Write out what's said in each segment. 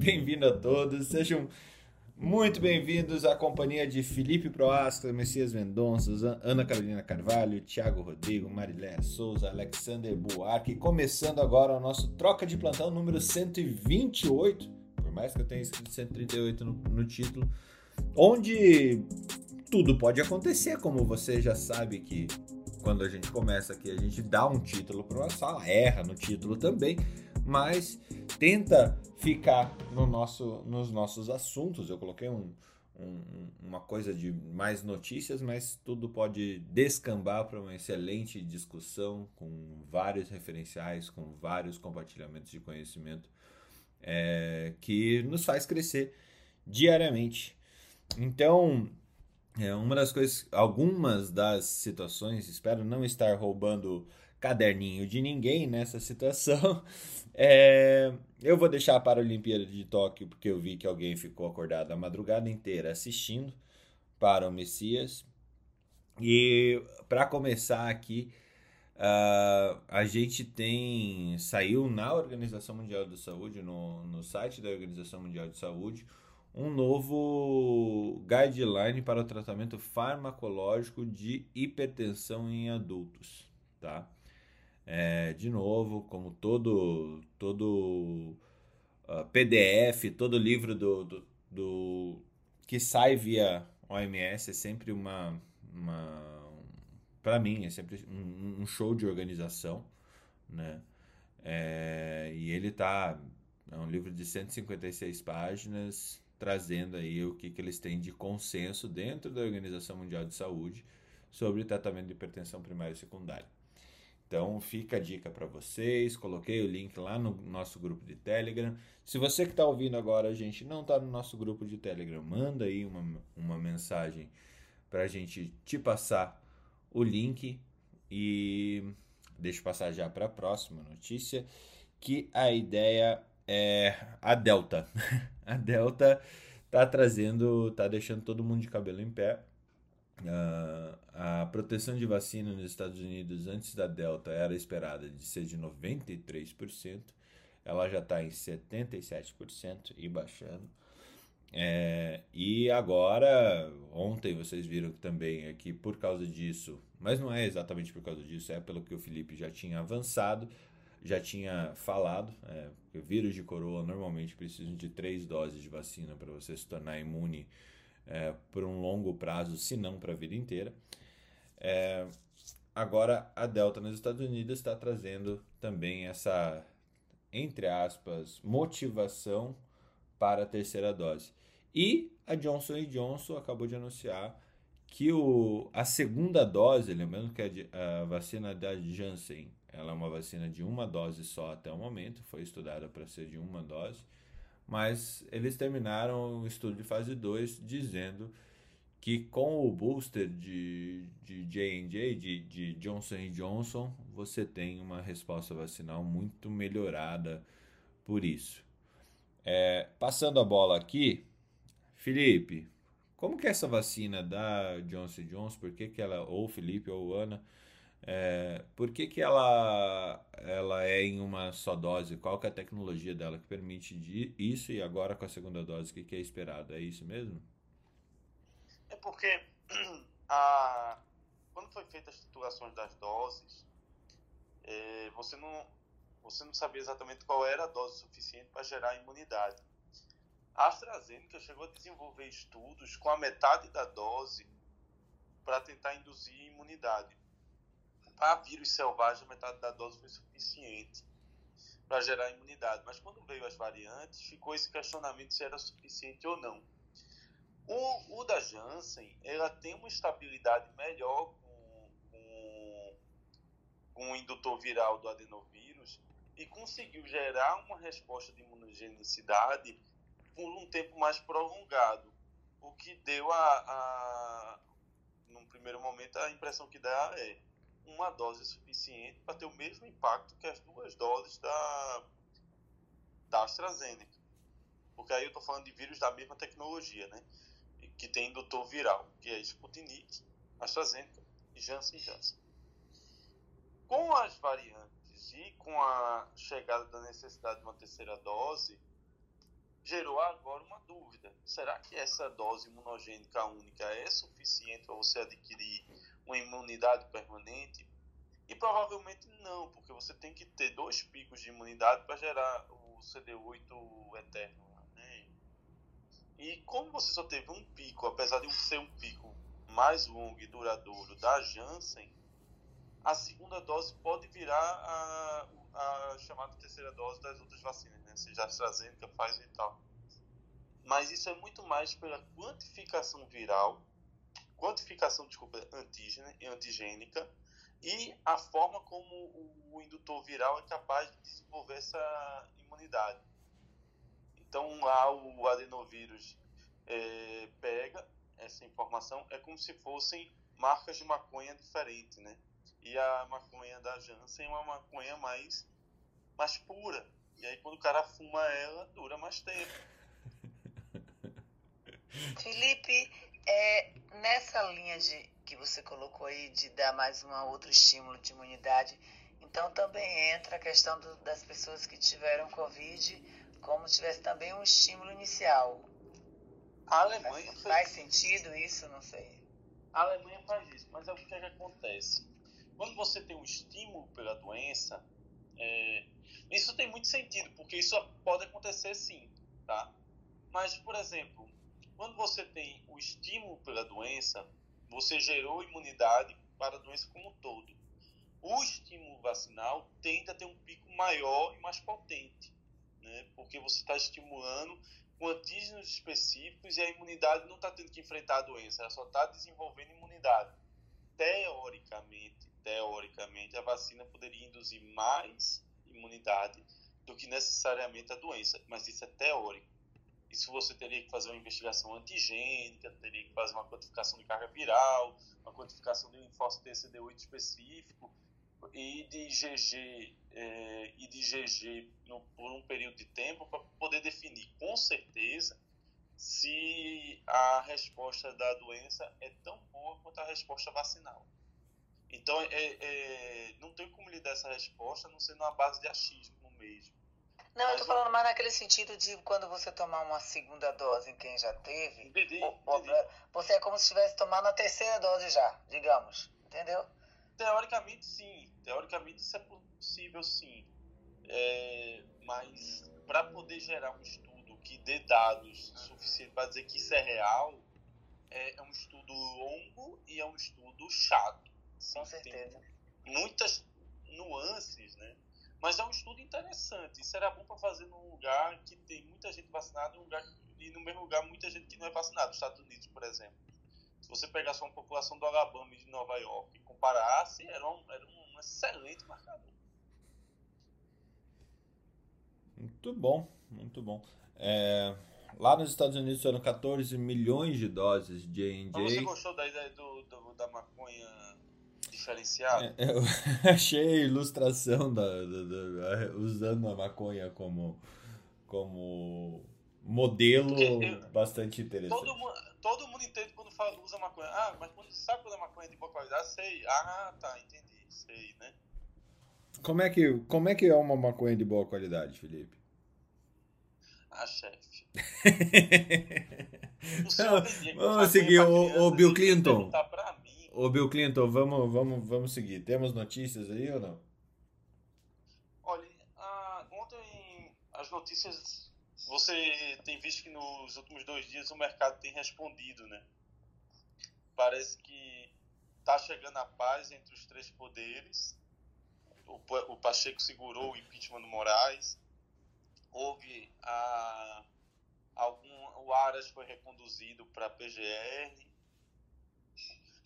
bem-vindo a todos. Sejam muito bem-vindos à companhia de Felipe Proastra, Messias Mendonça, Ana Carolina Carvalho, Thiago Rodrigo, Marilé Souza, Alexander Buarque. Começando agora o nosso Troca de Plantão número 128, por mais que eu tenha escrito 138 no, no título, onde tudo pode acontecer, como você já sabe que quando a gente começa aqui, a gente dá um título para uma sala, erra no título também, mas tenta ficar no nosso, nos nossos assuntos. Eu coloquei um, um, uma coisa de mais notícias, mas tudo pode descambar para uma excelente discussão com vários referenciais, com vários compartilhamentos de conhecimento é, que nos faz crescer diariamente. Então, é uma das coisas, algumas das situações, espero não estar roubando caderninho de ninguém nessa situação. É, eu vou deixar para a Olimpíada de Tóquio, porque eu vi que alguém ficou acordado a madrugada inteira assistindo para o Messias. E para começar aqui, uh, a gente tem. Saiu na Organização Mundial de Saúde, no, no site da Organização Mundial de Saúde, um novo guideline para o tratamento farmacológico de hipertensão em adultos, tá? É, de novo, como todo todo uh, ah, PDF, todo livro do, do, do, que sai via OMS é sempre uma, uma para mim é sempre um, um, show de organização, né? É, e ele tá é um livro de 156 páginas trazendo aí o que, que eles têm de consenso dentro da Organização Mundial de Saúde sobre tratamento de hipertensão primária e secundária. Então fica a dica para vocês. Coloquei o link lá no nosso grupo de Telegram. Se você que está ouvindo agora, a gente não está no nosso grupo de Telegram, manda aí uma, uma mensagem para a gente te passar o link e deixa eu passar já para a próxima notícia, que a ideia é a Delta. a Delta tá trazendo, tá deixando todo mundo de cabelo em pé a proteção de vacina nos Estados Unidos antes da Delta era esperada de ser de 93%, ela já está em 77% e baixando. É, e agora, ontem vocês viram também aqui por causa disso, mas não é exatamente por causa disso, é pelo que o Felipe já tinha avançado, já tinha falado. É, o vírus de coroa normalmente precisa de três doses de vacina para você se tornar imune é, por um longo prazo, se não para a vida inteira. É, agora, a Delta nos Estados Unidos está trazendo também essa, entre aspas, motivação para a terceira dose. E a Johnson Johnson acabou de anunciar que o, a segunda dose, lembrando que a, a vacina da Janssen ela é uma vacina de uma dose só até o momento, foi estudada para ser de uma dose mas eles terminaram o estudo de fase 2 dizendo que com o booster de, de J&J, de, de Johnson Johnson, você tem uma resposta vacinal muito melhorada por isso. É, passando a bola aqui, Felipe, como que é essa vacina da Johnson Johnson, por que, que ela, ou Felipe ou Ana, é, por que, que ela, ela é em uma só dose? Qual que é a tecnologia dela que permite isso? E agora com a segunda dose, o que, que é esperado? É isso mesmo? É porque a, quando foi feita as titulações das doses, é, você, não, você não sabia exatamente qual era a dose suficiente para gerar imunidade. A AstraZeneca chegou a desenvolver estudos com a metade da dose para tentar induzir imunidade para vírus selvagem, metade da dose foi suficiente para gerar imunidade. Mas quando veio as variantes, ficou esse questionamento se era suficiente ou não. O, o da Janssen, ela tem uma estabilidade melhor com, com, com o indutor viral do adenovírus e conseguiu gerar uma resposta de imunogenicidade por um tempo mais prolongado, o que deu a, a num primeiro momento a impressão que dá é uma dose suficiente para ter o mesmo impacto que as duas doses da, da AstraZeneca. Porque aí eu estou falando de vírus da mesma tecnologia, né? Que tem indutor viral, que é Sputnik, AstraZeneca e Janssen Janssen. Com as variantes e com a chegada da necessidade de uma terceira dose, gerou agora uma dúvida. Será que essa dose imunogênica única é suficiente para você adquirir uma imunidade permanente? E provavelmente não, porque você tem que ter dois picos de imunidade para gerar o CD8 eterno. Né? E como você só teve um pico, apesar de ser um pico mais longo e duradouro da Janssen, a segunda dose pode virar a, a chamada terceira dose das outras vacinas, né? seja AstraZeneca, Pfizer e tal. Mas isso é muito mais pela quantificação viral, quantificação, desculpa, antígena, antigênica, e a forma como o indutor viral é capaz de desenvolver essa imunidade. Então lá o adenovírus é, pega essa informação, é como se fossem marcas de maconha diferentes, né? E a maconha da Janssen é uma maconha mais, mais pura. E aí quando o cara fuma ela, dura mais tempo. Felipe, é, nessa linha de que você colocou aí de dar mais um outro estímulo de imunidade, então também entra a questão do, das pessoas que tiveram Covid, como tivesse também um estímulo inicial. A Alemanha faz, faz sentido isso? Não sei. A Alemanha faz isso, mas é o que, é que acontece? Quando você tem um estímulo pela doença, é, isso tem muito sentido, porque isso pode acontecer sim, tá? Mas, por exemplo, quando você tem o estímulo pela doença, você gerou imunidade para a doença como um todo. O estímulo vacinal tende a ter um pico maior e mais potente, né? porque você está estimulando com antígenos específicos e a imunidade não está tendo que enfrentar a doença, ela só está desenvolvendo imunidade. Teoricamente, teoricamente, a vacina poderia induzir mais imunidade do que necessariamente a doença, mas isso é teórico. Isso você teria que fazer uma investigação antigênica, teria que fazer uma quantificação de carga viral, uma quantificação de linfócito TCD8 específico e de GG é, e de GG no, por um período de tempo para poder definir com certeza se a resposta da doença é tão boa quanto a resposta vacinal. Então, é, é, não tem como lhe dar essa resposta não sendo uma base de achismo mesmo. Não, Mas, eu tô falando mais naquele sentido de quando você tomar uma segunda dose em quem já teve, entendi, entendi. você é como se estivesse tomando a terceira dose já, digamos, entendeu? Teoricamente, sim. Teoricamente, isso é possível, sim. É, mas para poder gerar um estudo que dê dados suficientes para dizer que isso é real, é, é um estudo longo e é um estudo chato. Com certeza. muitas nuances, né? Mas é um estudo interessante. Era bom para fazer num lugar que tem muita gente vacinada um lugar, e no mesmo lugar muita gente que não é vacinada. Os Estados Unidos, por exemplo. Se você pegasse uma população do Alabama e de Nova York e comparasse, era um, era um excelente marcador. Muito bom, muito bom. É, lá nos Estados Unidos foram 14 milhões de doses de J&J. Você gostou da ideia do, do, da maconha diferenciado. É, eu achei a ilustração da, da, da, usando a maconha como, como modelo eu, bastante interessante. Todo mundo, todo mundo entende quando fala, usa maconha. Ah, mas quando sabe quando a maconha é de boa qualidade? Sei. Ah, tá, entendi. Sei, né? Como é que, como é, que é uma maconha de boa qualidade, Felipe? Ah, chefe. vamos seguir o, o Bill Clinton. Pra Ô Bill Clinton, vamos, vamos, vamos seguir. Temos notícias aí ou não? Olha, a, ontem as notícias. Você tem visto que nos últimos dois dias o mercado tem respondido, né? Parece que está chegando a paz entre os três poderes. O, o Pacheco segurou o impeachment do Moraes. Houve a, algum. O Aras foi reconduzido para PGR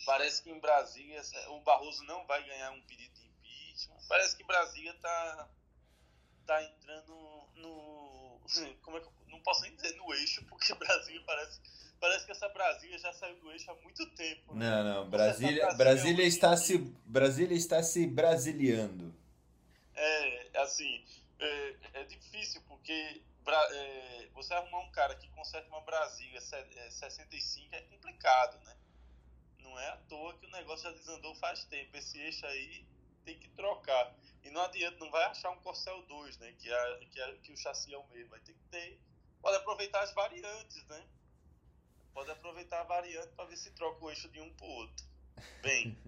Parece que em Brasília o Barroso não vai ganhar um pedido de impeachment. Parece que Brasília está tá entrando no. Como é que, não posso nem dizer no eixo, porque Brasília parece. Parece que essa Brasília já saiu do eixo há muito tempo. Né? Não, não. Brasília, Brasília, Brasília, está se, Brasília está se brasiliando. É, assim. É, é difícil, porque é, você arrumar um cara que conserta uma Brasília 65 é, é complicado, né? Não é à toa que o negócio já desandou faz tempo. Esse eixo aí tem que trocar. E não adianta, não vai achar um Corcel 2, né? Que, é, que, é, que o chassi é o mesmo. Vai ter que ter pode aproveitar as variantes, né? Pode aproveitar a variante para ver se troca o eixo de um para o outro. Bem,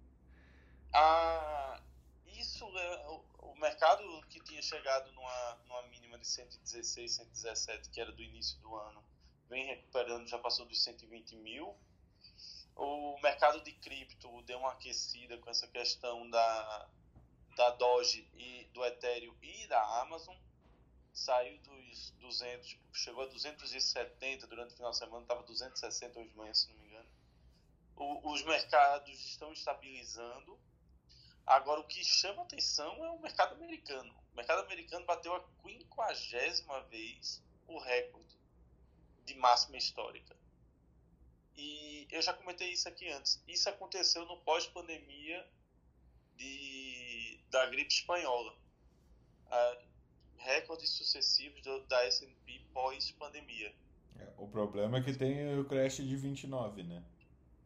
a, isso é o, o, mercado que tinha chegado numa, numa mínima de 116, 117, que era do início do ano, vem recuperando, já passou dos 120 mil. O mercado de cripto deu uma aquecida com essa questão da, da Doge e do Ethereum e da Amazon. Saiu dos 200, chegou a 270 durante o final de semana, estava 260 hoje de manhã, se não me engano. O, os mercados estão estabilizando. Agora, o que chama atenção é o mercado americano. O mercado americano bateu a quinquagésima vez o recorde de máxima histórica. E eu já comentei isso aqui antes. Isso aconteceu no pós-pandemia de, da gripe espanhola. recordes sucessivos do, da S&P pós-pandemia. É, o problema é que tem o crash de 29, né?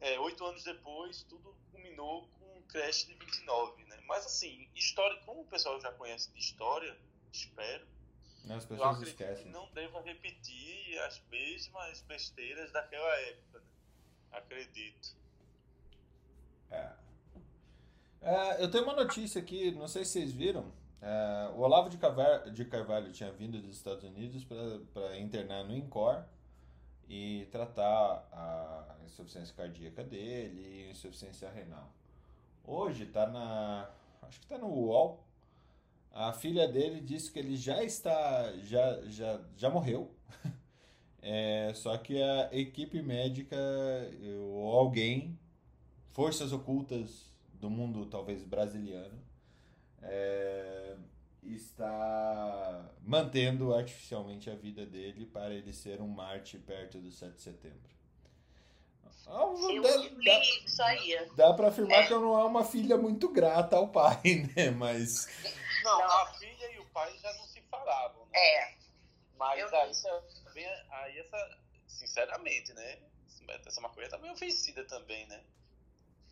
É, oito anos depois, tudo culminou com um crash de 29, né? Mas assim, história, como o pessoal já conhece de história, espero, não, as pessoas esquecem. não deva repetir as mesmas besteiras daquela época. Né? Acredito. É. é. Eu tenho uma notícia aqui, não sei se vocês viram. É, o Olavo de Carvalho, de Carvalho tinha vindo dos Estados Unidos para internar no INCOR e tratar a insuficiência cardíaca dele e insuficiência renal. Hoje está na. Acho que está no UOL a filha dele disse que ele já está, já, já, já morreu. É, só que a equipe médica ou alguém, forças ocultas do mundo talvez brasiliano, é, está mantendo artificialmente a vida dele para ele ser um Marte perto do 7 de setembro. Eu dá, dá, isso aí. Dá para afirmar é. que eu não é uma filha muito grata ao pai, né? Mas não, não, a filha e o pai já não se falavam. Né? É. Mas eu aí, também, aí essa, sinceramente, né? Essa maconha tá meio ofensiva também, né?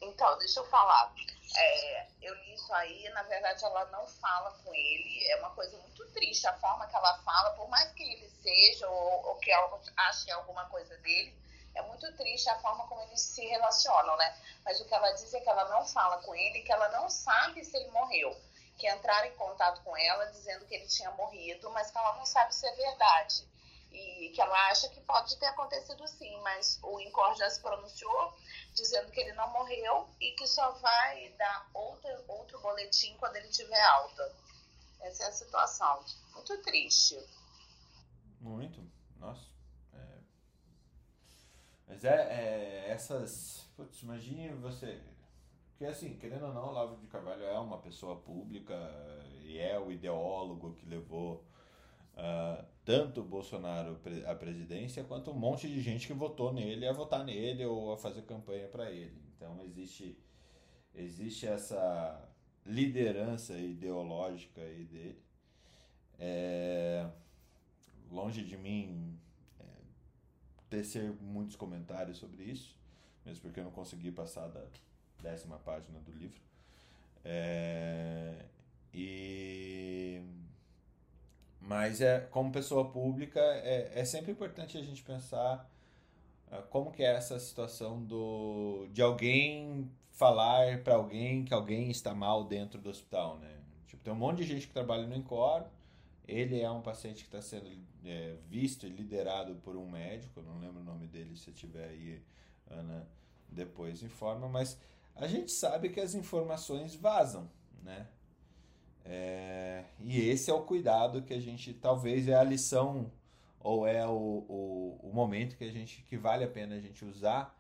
Então, deixa eu falar. É, eu li isso aí, na verdade ela não fala com ele, é uma coisa muito triste a forma que ela fala, por mais que ele seja ou, ou que ela ache alguma coisa dele, é muito triste a forma como eles se relacionam, né? Mas o que ela diz é que ela não fala com ele, que ela não sabe se ele morreu que entraram em contato com ela dizendo que ele tinha morrido, mas que ela não sabe se é verdade. E que ela acha que pode ter acontecido sim, mas o INCOR já se pronunciou dizendo que ele não morreu e que só vai dar outro, outro boletim quando ele tiver alta. Essa é a situação. Muito triste. Muito. Nossa. É... Mas é, é essas. Putz, imagine você porque, assim, querendo ou não, o Olavo de Carvalho é uma pessoa pública e é o ideólogo que levou uh, tanto Bolsonaro à presidência quanto um monte de gente que votou nele a votar nele ou a fazer campanha para ele. Então, existe, existe essa liderança ideológica aí dele. É, longe de mim é, tecer muitos comentários sobre isso, mesmo porque eu não consegui passar da décima página do livro. É, e mas é como pessoa pública é, é sempre importante a gente pensar uh, como que é essa situação do de alguém falar para alguém que alguém está mal dentro do hospital, né? Tipo, tem um monte de gente que trabalha no Incor, ele é um paciente que está sendo é, visto e liderado por um médico, não lembro o nome dele, se tiver aí, Ana, depois informa, mas a gente sabe que as informações vazam, né? É, e esse é o cuidado que a gente, talvez é a lição ou é o, o, o momento que a gente que vale a pena a gente usar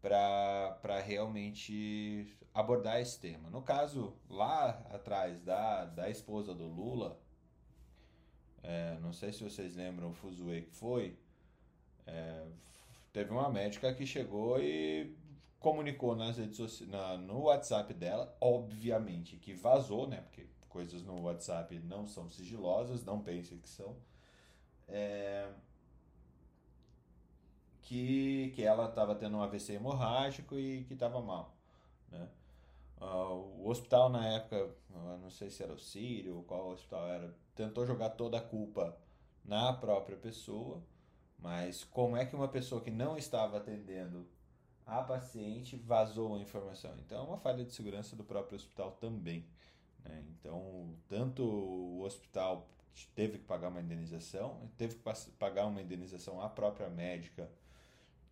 para realmente abordar esse tema. No caso, lá atrás da, da esposa do Lula, é, não sei se vocês lembram o Fuzue que foi, é, teve uma médica que chegou e comunicou nas redes sociais, na, no WhatsApp dela, obviamente que vazou, né? Porque coisas no WhatsApp não são sigilosas, não pense que são. É, que, que ela estava tendo um AVC hemorrágico e que estava mal, né? Uh, o hospital na época, não sei se era o Sírio ou qual hospital era, tentou jogar toda a culpa na própria pessoa, mas como é que uma pessoa que não estava atendendo a paciente vazou a informação? Então é uma falha de segurança do próprio hospital também. Né? Então, tanto o hospital teve que pagar uma indenização, teve que pagar uma indenização à própria médica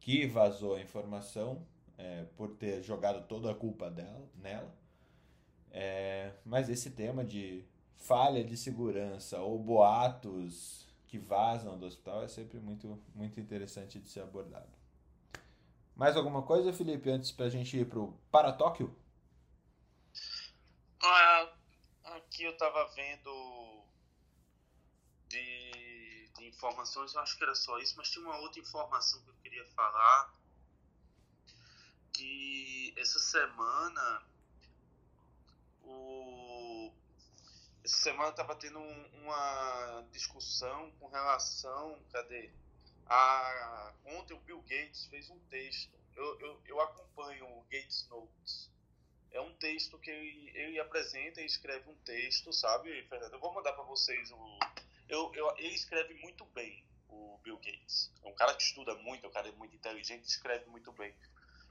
que vazou a informação é, por ter jogado toda a culpa dela, nela. É, mas esse tema de falha de segurança ou boatos que vazam do hospital é sempre muito, muito interessante de ser abordado. Mais alguma coisa, Felipe, antes para a gente ir para o Para Tóquio? Ah, aqui eu estava vendo de, de informações, eu acho que era só isso, mas tinha uma outra informação que eu queria falar, que essa semana o essa semana estava tendo um, uma discussão com relação, cadê? A, ontem o Bill Gates fez um texto. Eu, eu, eu acompanho o Gates Notes. É um texto que ele, apresenta e escreve um texto, sabe, Fernando? Eu vou mandar para vocês o. Eu, eu, ele escreve muito bem, o Bill Gates. É um cara que estuda muito, é um cara muito inteligente, escreve muito bem.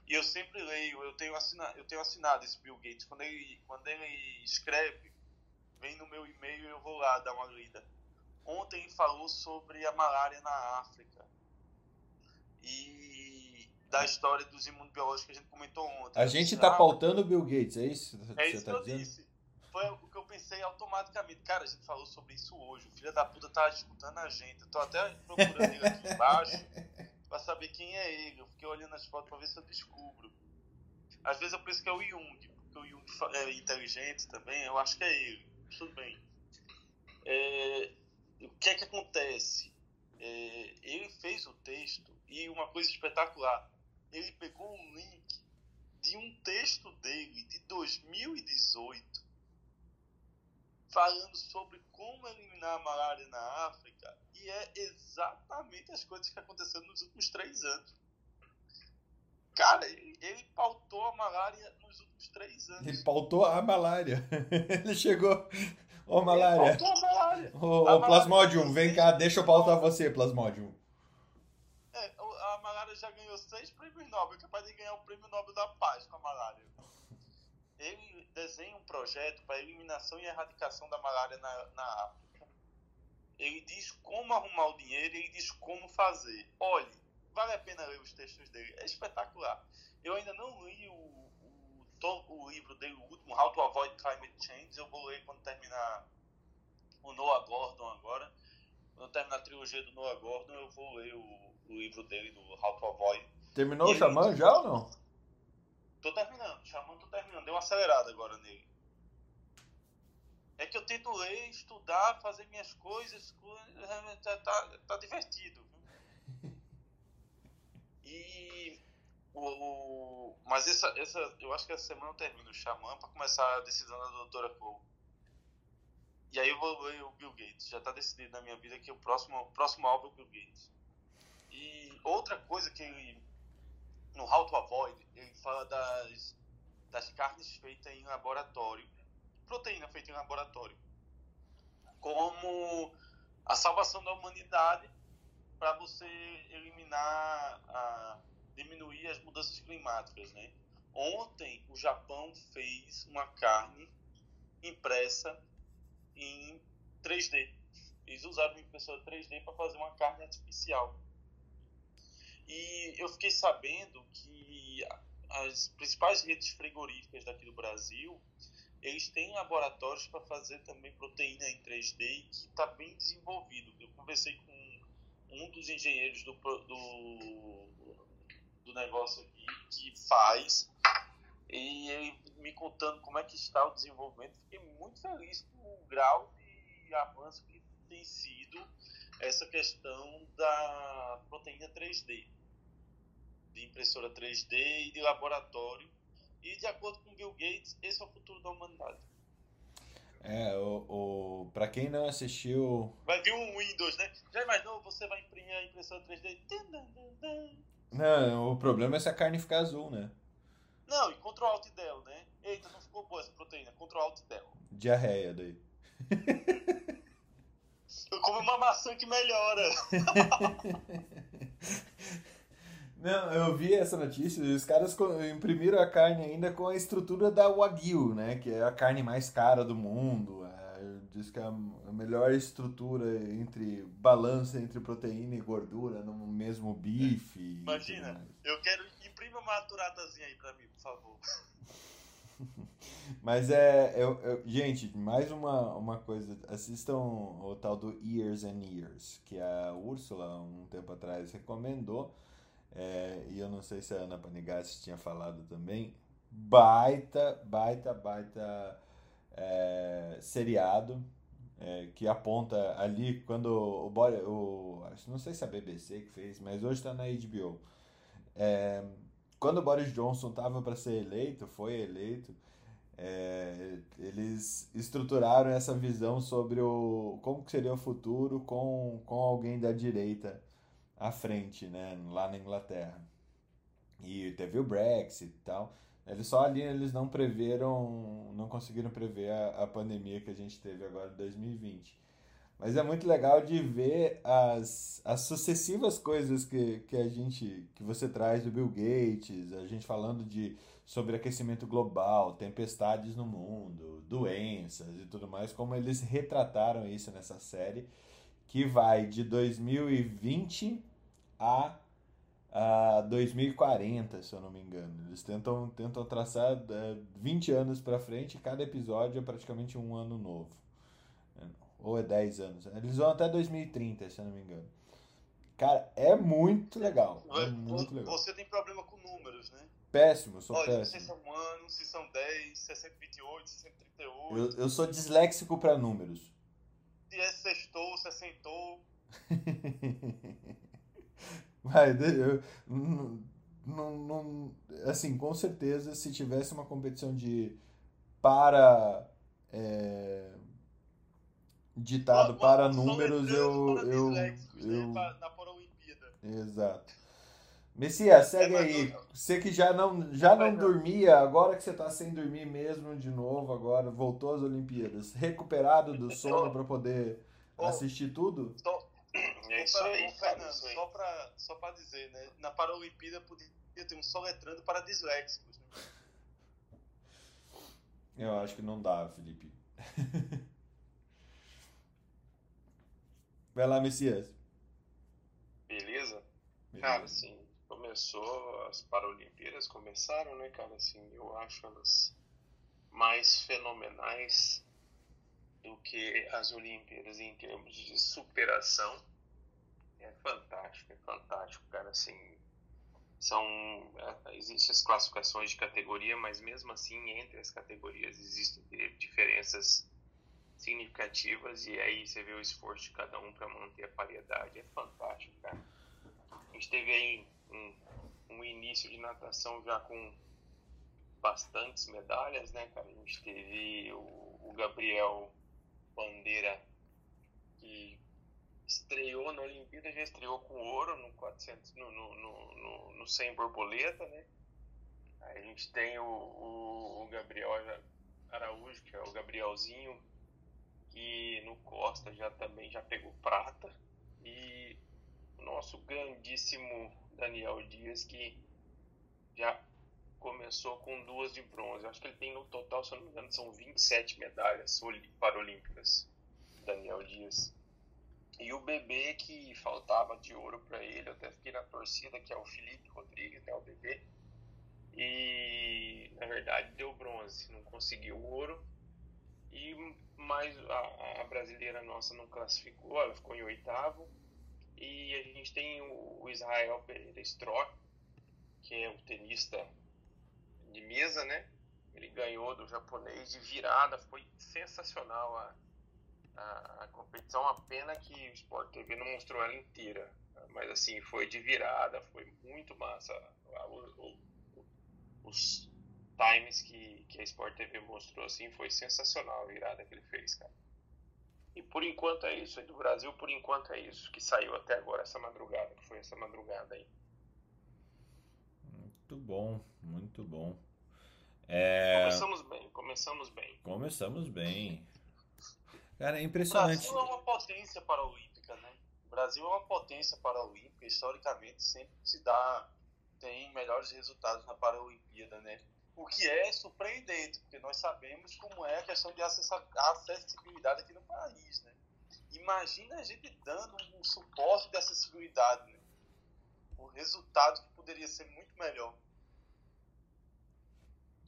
E eu sempre leio, eu tenho assinado, eu tenho assinado esse Bill Gates. Quando ele, quando ele escreve, vem no meu e-mail e eu vou lá dar uma lida. Ontem falou sobre a malária na África. E da história dos imunobiológicos que a gente comentou ontem. A gente está pautando o Bill Gates, é isso? Que é isso tá que eu dizendo? disse. Foi o que eu pensei automaticamente. Cara, a gente falou sobre isso hoje. O filho da puta tá escutando a gente. Eu tô até procurando ele aqui embaixo para saber quem é ele. Eu fiquei olhando as fotos para ver se eu descubro. Às vezes eu penso que é o Jung, porque o Jung é inteligente também. Eu acho que é ele tudo bem. É, o que é que acontece? É, ele fez o texto e uma coisa espetacular, ele pegou um link de um texto dele de 2018 falando sobre como eliminar a malária na África e é exatamente as coisas que aconteceram nos últimos três anos. Cara, ele, ele pautou a malária nos últimos três anos. Ele pautou a malária. ele chegou. Ô, oh, malária. Ele pautou a malária. Ô, oh, Plasmodium, vem cá, deixa eu pautar você, Plasmodium. É, já ganhou seis prêmios Nobel, é capaz de ganhar o prêmio Nobel da Paz com a malária. Ele desenha um projeto para eliminação e erradicação da malária na, na África. Ele diz como arrumar o dinheiro e ele diz como fazer. Olhe, vale a pena ler os textos dele, é espetacular. Eu ainda não li o, o, o livro dele, o último, How to Avoid Climate Change, eu vou ler quando terminar o Noah Gordon agora. Quando terminar a trilogia do Noah Gordon, eu vou ler o, o livro dele, do How to Avoid. Terminou o Xamã já ou não? Tô terminando, o Xamã tô terminando, deu uma acelerada agora nele. É que eu tento ler, estudar, fazer minhas coisas, tá, tá, tá divertido. E o, o, mas essa, essa, eu acho que essa semana eu termino o Xamã para começar a decisão da doutora Cole. E aí eu vou ler o Bill Gates. Já está decidido na minha vida que o próximo, o próximo álbum é o Bill Gates. E outra coisa que ele, no How to Avoid, ele fala das, das carnes feitas em laboratório, proteína feita em laboratório, como a salvação da humanidade para você eliminar, a, diminuir as mudanças climáticas, né? Ontem o Japão fez uma carne impressa em 3D. Eles usaram uma impressora 3D para fazer uma carne artificial. E eu fiquei sabendo que as principais redes frigoríficas daqui do Brasil, eles têm laboratórios para fazer também proteína em 3D e que está bem desenvolvido. Eu conversei com um dos engenheiros do, do, do negócio aqui que faz e ele me contando como é que está o desenvolvimento. Fiquei muito feliz com o grau de avanço que tem sido essa questão da proteína 3D, de impressora 3D e de laboratório. E de acordo com Bill Gates, esse é o futuro da humanidade. É, o, o, pra quem não assistiu. Vai vir um Windows, né? Já imaginou? Você vai imprimir a impressora 3D. Não, o problema é se a carne ficar azul, né? Não, e Ctrl Alt Del, né? Eita, não ficou boa essa proteína. Ctrl Alt Del. Diarreia daí. Eu como uma maçã que melhora. Não, eu vi essa notícia e os caras imprimiram a carne ainda com a estrutura da Wagyu, né? Que é a carne mais cara do mundo. É, diz que é a melhor estrutura entre balança entre proteína e gordura no mesmo bife. Imagina, eu quero imprima uma maturadazinha aí pra mim, por favor. Mas é, eu, eu, gente, mais uma, uma coisa, assistam o tal do Years and Years, que a Úrsula um tempo atrás recomendou é, e eu não sei se a Ana Panigassi tinha falado também, baita, baita, baita é, seriado é, que aponta ali quando o, o, o não sei se é a BBC que fez, mas hoje está na HBO. É, quando o Boris Johnson estava para ser eleito, foi eleito, é, eles estruturaram essa visão sobre o como seria o futuro com, com alguém da direita à frente, né, lá na Inglaterra. E teve o Brexit e tal. Eles só ali eles não preveram, não conseguiram prever a, a pandemia que a gente teve agora em 2020. Mas é muito legal de ver as, as sucessivas coisas que, que a gente que você traz do Bill Gates, a gente falando de sobre aquecimento global, tempestades no mundo, doenças e tudo mais, como eles retrataram isso nessa série que vai de 2020 a, a 2040, se eu não me engano. Eles tentam, tentam traçar é, 20 anos para frente, e cada episódio é praticamente um ano novo. Ou é 10 anos. Eles vão até 2030, se eu não me engano. Cara, é muito legal. É muito legal. Você tem problema com números, né? Péssimo, sou Olha, péssimo. Se são um ano, se são 10, se é 128, se é 138. Eu, eu sou disléxico para números se é sextou, se é sentou. Vai, eu, não, não, assim, com certeza, se tivesse uma competição de para é, ditado uma, para números, eu, para eu, eu, na Paralimpíada. Exato. Messias, segue é, aí. Você que já não, já não dormia, agora que você está sem dormir mesmo de novo, agora voltou às Olimpíadas, recuperado do sono para poder assistir tudo? Tô, é isso aí, Fernando, só para só pra dizer, né? Na Paralimpíada podia ter um soletrando para disléxicos. Né? Eu acho que não dá, Felipe. Vai lá, Messias. Beleza? Beleza. Cara, sim começou, as Paralimpíadas começaram, né, cara? Assim, eu acho elas mais fenomenais do que as Olimpíadas em termos de superação. É fantástico, é fantástico, cara. Assim, são é, existem as classificações de categoria, mas mesmo assim entre as categorias existem diferenças significativas e aí você vê o esforço de cada um para manter a paridade. É fantástico, cara. A gente teve aí um, um início de natação já com bastantes medalhas, né, cara? A gente teve o, o Gabriel Bandeira, que estreou na Olimpíada, já estreou com ouro no 400, no, no, no, no 100 borboleta, né? Aí a gente tem o, o, o Gabriel Araújo, que é o Gabrielzinho, que no Costa já também já pegou prata. E o nosso grandíssimo Daniel Dias, que já começou com duas de bronze. Acho que ele tem no total, se eu não me engano, são 27 medalhas paralímpicas. Daniel Dias. E o bebê que faltava de ouro para ele, eu até fiquei na torcida, que é o Felipe Rodrigues, né, o bebê. E na verdade deu bronze, não conseguiu ouro. E mais a, a brasileira nossa não classificou, ela ficou em oitavo e a gente tem o Israel Pereira Strock, que é um tenista de mesa, né? Ele ganhou do japonês de virada, foi sensacional a, a, a competição. Uma pena que o Sport TV não mostrou ela inteira, mas assim, foi de virada, foi muito massa. O, o, os times que, que a Sport TV mostrou assim, foi sensacional a virada que ele fez, cara. E por enquanto é isso. Do Brasil, por enquanto é isso. Que saiu até agora essa madrugada, que foi essa madrugada aí. Muito bom, muito bom. É... Começamos bem, começamos bem. Começamos bem. Cara, é O impressionante. Brasil é uma potência paraolímpica, né? O Brasil é uma potência paraolímpica, historicamente sempre se dá, tem melhores resultados na Paralimpíada, né? O que é surpreendente, porque nós sabemos como é a questão de acessibilidade aqui no país, né? Imagina a gente dando um suporte de acessibilidade, né? O resultado que poderia ser muito melhor.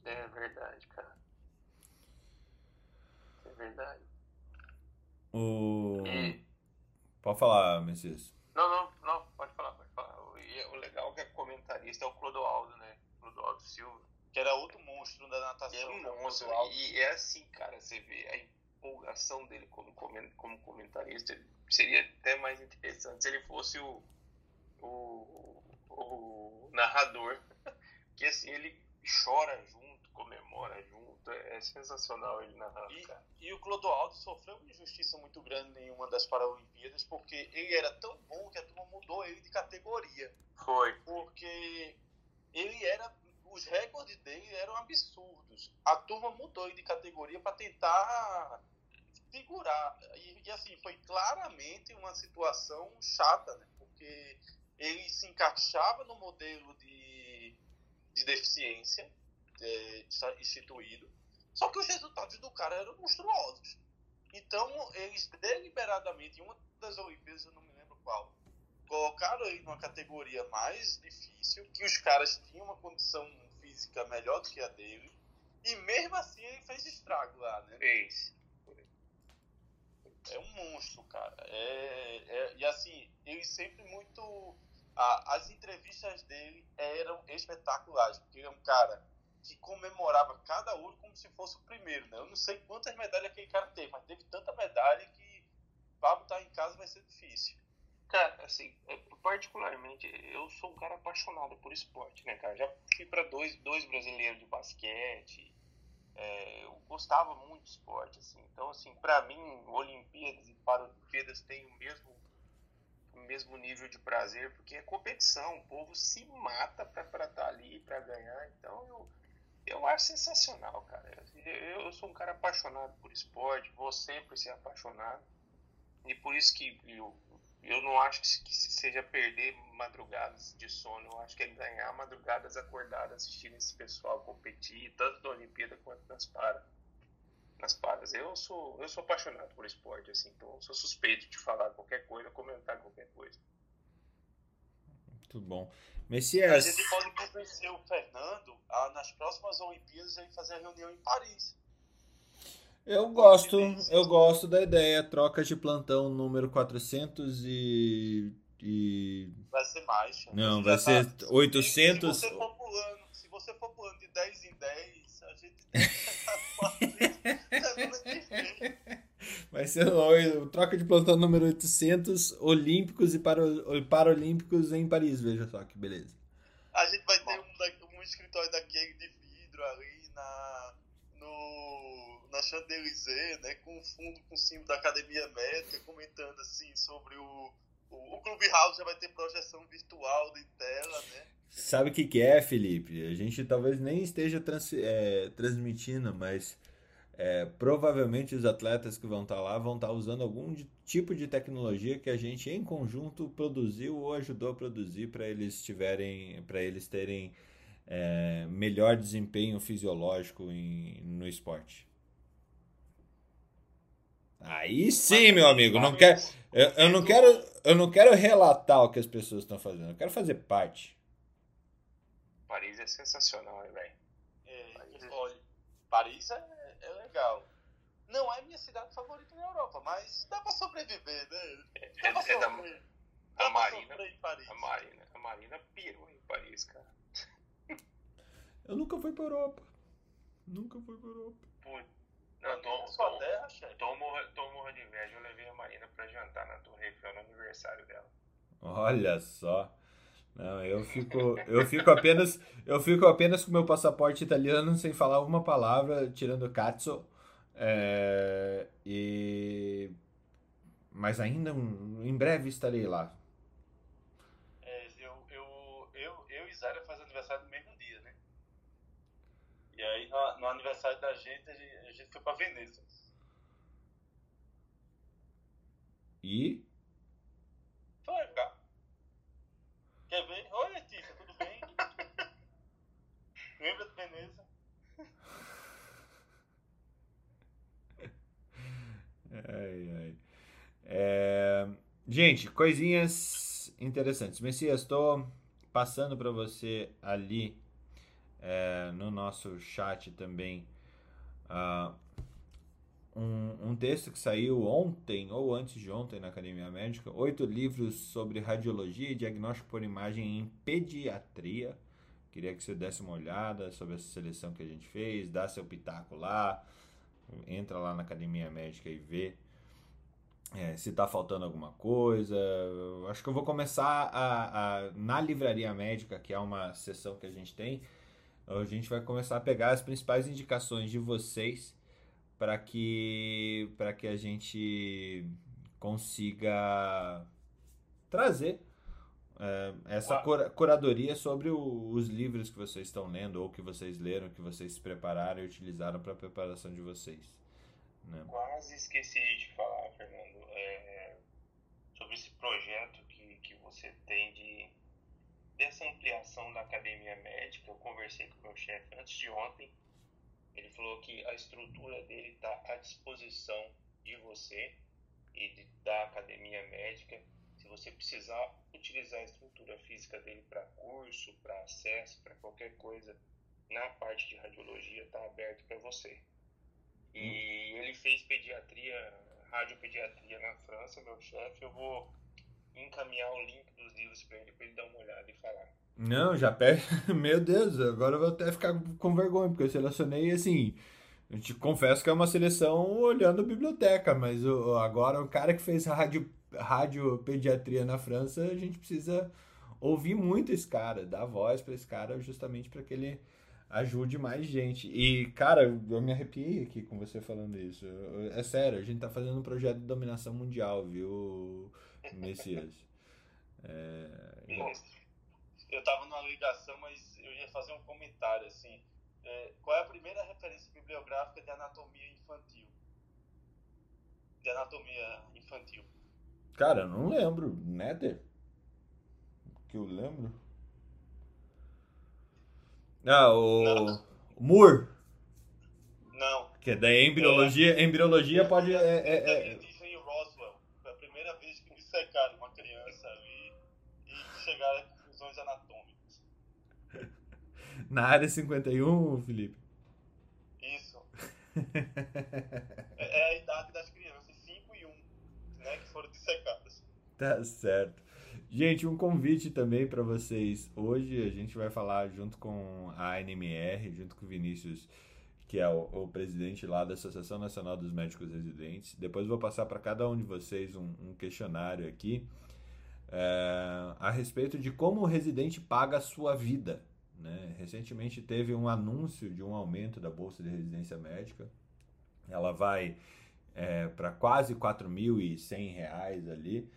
É verdade, cara. É verdade. O... E- Pode falar, Messias. Não, não, não, pode falar, pode falar. O, e o legal é que é comentarista é o Clodoaldo, né? Clodoaldo Silva. Que era outro monstro da natação. E é um é o monstro. E é assim, cara, você vê a empolgação dele como, como comentarista. Seria até mais interessante se ele fosse o, o, o narrador. Que assim, ele chora junto, comemora junto. É, é sensacional ele narrando, E, cara. e o Clodoaldo sofreu uma injustiça muito grande em uma das Paralimpíadas, porque ele era tão bom que a turma mudou ele de categoria. Foi. Porque ele era. Os recordes dele eram absurdos. A turma mudou ele de categoria para tentar segurar. E, e, assim, foi claramente uma situação chata, né? Porque ele se encaixava no modelo de, de deficiência é, instituído, só que os resultados do cara eram monstruosos. Então, eles deliberadamente, em uma das Olimpíadas, eu não me lembro qual, colocaram ele numa categoria mais difícil, que os caras tinham uma condição física melhor do que a dele, e mesmo assim ele fez estrago lá, né? Fez. É um monstro, cara. É, é- e assim, ele sempre muito. a- as entrevistas dele eram espetaculares, porque ele é um cara que comemorava cada ouro como se fosse o primeiro, né? Eu não sei quantas medalhas aquele cara teve, mas teve tanta medalha que pra botar em casa vai ser difícil. Cara, assim, é, particularmente, eu sou um cara apaixonado por esporte, né, cara? Já fui para dois, dois brasileiros de basquete, é, eu gostava muito de esporte, assim. Então, assim, para mim, Olimpíadas e Paralimpíadas têm o mesmo, o mesmo nível de prazer, porque é competição, o povo se mata para estar ali, para ganhar. Então, eu, eu acho sensacional, cara. Eu, eu sou um cara apaixonado por esporte, vou sempre ser apaixonado. E por isso que eu, eu não acho que, seja perder madrugadas de sono, eu acho que é ganhar madrugadas acordadas assistindo esse pessoal competir, tanto na Olimpíada quanto nas paras. Nas paras. Eu sou, eu sou apaixonado por esporte, assim, então sou suspeito de falar qualquer coisa, comentar qualquer coisa. Muito bom. A Messias, gente pode convencer o Fernando a, nas próximas Olimpíadas, ele fazer a reunião em Paris. eu gosto, eu gosto da ideia. Troca de plantão número 400 e. e... Vai ser mais. Não, A vai ser tá- 800. Se, se você for pulando, se você for pulando de 10 em 10, a gente Vai ser o- troca de plantão número 800 Olímpicos e para, Paralímpicos em Paris. Veja só que beleza. A gente vai ter um, da- um escritório daquele de vidro ali na, no, na Champs-Élysées, né? Com o fundo com o símbolo da Academia Médica, comentando assim sobre o. O, o Clubhouse já vai ter projeção virtual de tela, né? Sabe o que, que é, Felipe? A gente talvez nem esteja trans- é, transmitindo, mas é, provavelmente os atletas que vão estar lá vão estar usando algum de- tipo de tecnologia que a gente em conjunto produziu ou ajudou a produzir para eles tiverem, para eles terem é, melhor desempenho fisiológico em- no esporte. Aí sim, meu amigo, não quer, eu, eu não quero, eu não quero relatar o que as pessoas estão fazendo, eu quero fazer parte. Paris é sensacional, né, velho? É, olha, Paris é, é legal. Não é minha cidade favorita na Europa, mas dá pra sobreviver, né? É, Dá pra é da, sofrer. a Marina, em Paris. a Marina, a Marina pirou em Paris, cara. Eu nunca fui pra Europa. Nunca fui pra Europa. Pô, Pra não, tô, tô, terra, chefe. tô, morrendo, tô morrendo de inveja. Eu levei a Marina pra jantar na Torre Eiffel no aniversário dela. Olha só. Não, eu fico, eu fico apenas, eu fico apenas com meu passaporte italiano sem falar uma palavra, tirando cazzo. É, e mas ainda um- em breve estarei lá. É, eu, eu, eu, eu e Zara faz aniversário no mesmo dia, né? E aí, no, no aniversário da gente, a gente, a gente foi pra Veneza. E? Só vai ficar. Quer ver? Oi, Letícia, tudo bem? Lembra de Veneza? Ai, ai. É, Gente, coisinhas interessantes. Messias, estou passando para você ali é, no nosso chat também uh, um, um, texto que saiu ontem ou antes de ontem na Academia Médica. Oito livros sobre radiologia e diagnóstico por imagem em pediatria. Queria que você desse uma olhada sobre essa seleção que a gente fez, dá seu pitaco lá, entra lá na Academia Médica e vê é, se está faltando alguma coisa. Acho que eu vou começar a, a, na livraria médica, que é uma sessão que a gente tem, a gente vai começar a pegar as principais indicações de vocês para que para que a gente consiga trazer é, essa cura, curadoria sobre o, os livros que vocês estão lendo ou que vocês leram, que vocês se prepararam e utilizaram para a preparação de vocês. Né? Quase esqueci de falar, Fernando, é, sobre esse projeto que, que você tem de dessa ampliação da academia médica. Eu conversei com o meu chefe antes de ontem. Ele falou que a estrutura dele está à disposição de você e de, da academia médica. Se você precisar utilizar a estrutura física dele para curso, para acesso, para qualquer coisa na parte de radiologia, está aberto para você. E ele fez pediatria, radiopediatria na França, meu chefe. Eu vou encaminhar o link dos livros para ele, para ele dar uma olhada e falar. Não, já pega. Meu Deus, agora eu vou até ficar com vergonha, porque eu selecionei assim. Eu te confesso que é uma seleção olhando a biblioteca, mas o, agora o cara que fez rádio, rádio pediatria na França, a gente precisa ouvir muito esse cara, dar voz para esse cara justamente para que ele ajude mais gente. E, cara, eu me arrepiei aqui com você falando isso. É sério, a gente tá fazendo um projeto de dominação mundial, viu, Messias? É... Eu tava numa ligação, mas eu ia fazer um comentário, assim. É, qual é a primeira referência bibliográfica de anatomia infantil? De anatomia infantil. Cara, eu não lembro. Nether? Que eu lembro. Ah, o. Não. Moore. Não. Que daí embriologia, é. embriologia pode. É, é, é... em Roswell. Foi a primeira vez que dissecaram uma criança e, e chegaram Na área 51, Felipe? Isso. é, é a idade das crianças, 5 e 1, né, que foram dissecadas. Tá certo. Gente, um convite também para vocês. Hoje a gente vai falar junto com a NMR, junto com o Vinícius, que é o, o presidente lá da Associação Nacional dos Médicos Residentes. Depois vou passar para cada um de vocês um, um questionário aqui é, a respeito de como o residente paga a sua vida. Né? Recentemente teve um anúncio de um aumento da bolsa de residência médica. Ela vai é, para quase R$ 4.100 ali.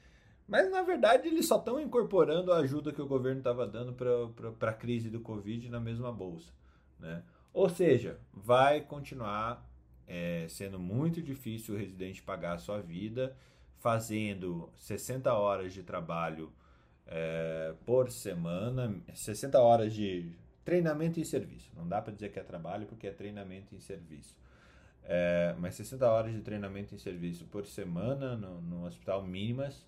Mas na verdade eles só estão incorporando a ajuda que o governo estava dando para a crise do Covid na mesma bolsa. Né? Ou seja, vai continuar é, sendo muito difícil o residente pagar a sua vida fazendo 60 horas de trabalho é, por semana, 60 horas de treinamento em serviço. Não dá para dizer que é trabalho porque é treinamento em serviço. É, mas 60 horas de treinamento em serviço por semana no, no hospital mínimas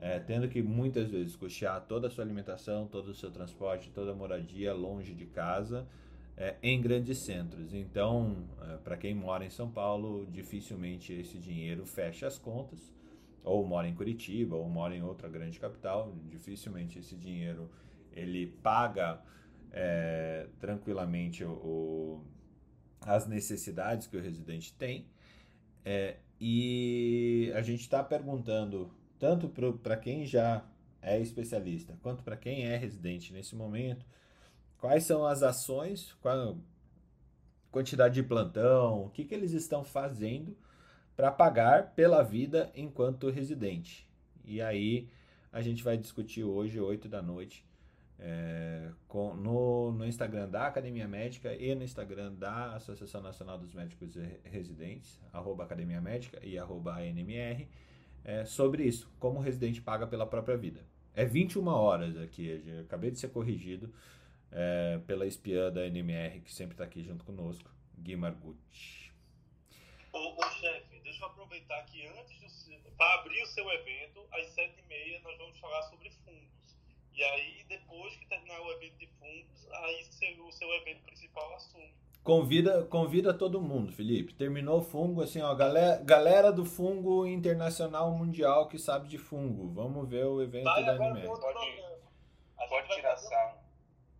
é, tendo que muitas vezes custear toda a sua alimentação, todo o seu transporte, toda a moradia longe de casa, é, em grandes centros. Então, é, para quem mora em São Paulo, dificilmente esse dinheiro fecha as contas, ou mora em Curitiba, ou mora em outra grande capital, dificilmente esse dinheiro ele paga é, tranquilamente o, o, as necessidades que o residente tem. É, e a gente está perguntando tanto para quem já é especialista quanto para quem é residente nesse momento, quais são as ações, qual a quantidade de plantão, o que, que eles estão fazendo para pagar pela vida enquanto residente. E aí a gente vai discutir hoje, 8 da noite, é, com, no, no Instagram da Academia Médica e no Instagram da Associação Nacional dos Médicos Residentes, arroba Academia Médica e arroba ANMR, é, sobre isso, como o residente paga pela própria vida. É 21 horas aqui, eu acabei de ser corrigido é, pela espiã da NMR, que sempre está aqui junto conosco, Gui Margucci. Ô, aproveitar que antes para abrir o seu evento, às sete e meia nós vamos falar sobre fungos. E aí, depois que terminar o evento de fungos, aí o seu evento principal assume. Convida, convida todo mundo, Felipe. Terminou o fungo, assim, ó, galera, galera do fungo internacional mundial que sabe de fungo. Vamos ver o evento Vai, da anime. Pode- Pode tirar sarro.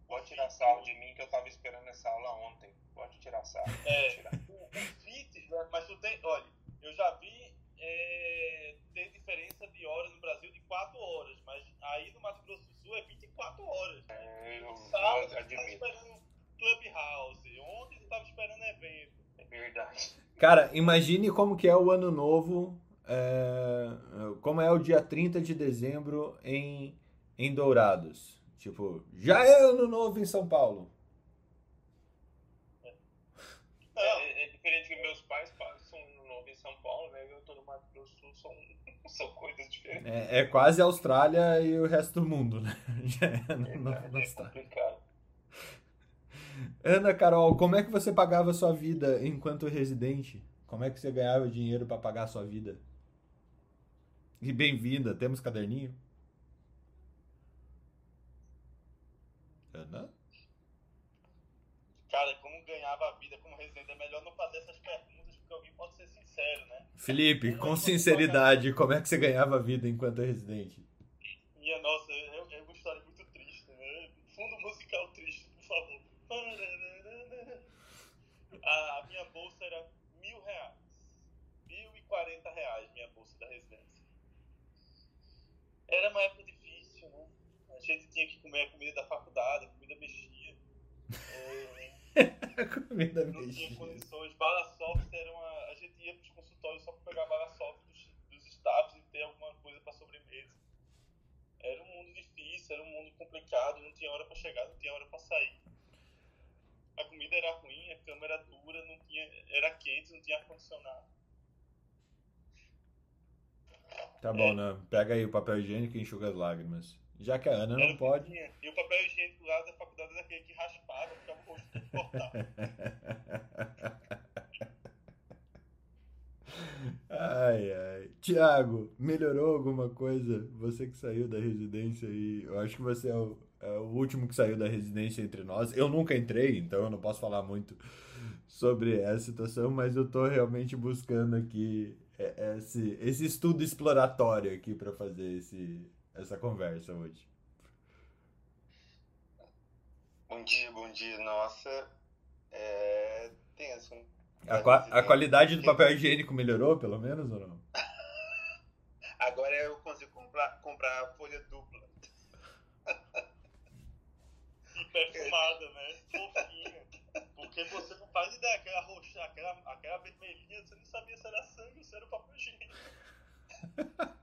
Pode tirar sarro de mim que eu tava esperando essa aula ontem. Pode tirar sarro. É. Pode tirar. O, o FIT, né, mas tu tem, olha, eu já vi é, ter diferença de horas no Brasil de 4 horas, mas aí no Mato Grosso do Sul é 24 horas. É, Eu Sábado, tu tá admito. esperando Clubhouse, ontem tu tava esperando evento. É verdade. Cara, imagine como que é o ano novo, é, como é o dia 30 de dezembro em, em Dourados. Tipo, já é ano novo em São Paulo. Não, É, é diferente que meus pais São Paulo, né? Eu tô no Mato Grosso do Sul, são, são coisas diferentes. É, é quase Austrália e o resto do mundo, né? É ano novo na É Austrália. complicado. Ana Carol, como é que você pagava a sua vida enquanto residente? Como é que você ganhava dinheiro para pagar a sua vida? E bem-vinda, temos caderninho? Ana? cara, como ganhava a vida como residente, é melhor não fazer essas perguntas, porque alguém pode ser sincero, né? Felipe, com sinceridade, como é que você ganhava a vida enquanto residente? Minha nossa, é, uma história muito triste, né? Fundo musical triste, por favor. A minha bolsa era mil reais. Mil e quarenta reais minha bolsa da residência. Era uma época difícil, né? A gente tinha que comer a comida da faculdade, a comida mexia. É, Comida não tinha mexida. condições. Bala soft era uma. Só pra pegar bala soft dos, dos staffs e ter alguma coisa pra sobremesa. Era um mundo difícil, era um mundo complicado, não tinha hora pra chegar, não tinha hora pra sair. A comida era ruim, a cama era dura, não tinha, era quente, não tinha ar-condicionado. Tá bom, né? Pega aí o papel higiênico e enxuga as lágrimas. Já que a Ana não pode. tinha. E o papel higiênico lá da faculdade era aquele que raspava, ficava o rosto cortado. Ai, ai. Tiago, melhorou alguma coisa? Você que saiu da residência e eu acho que você é o, é o último que saiu da residência entre nós. Eu nunca entrei, então eu não posso falar muito sobre essa situação, mas eu tô realmente buscando aqui é, esse, esse estudo exploratório aqui para fazer esse, essa conversa hoje. Bom dia, bom dia. Nossa, é tenso. A, qua- a qualidade do papel higiênico melhorou, pelo menos, ou não? Agora eu consigo comprar, comprar a folha dupla. E perfumada, né? Fofinha. Porque você não faz ideia, aquela roxa, aquela, aquela vermelhinha, você não sabia se era sangue ou se era o papel higiênico.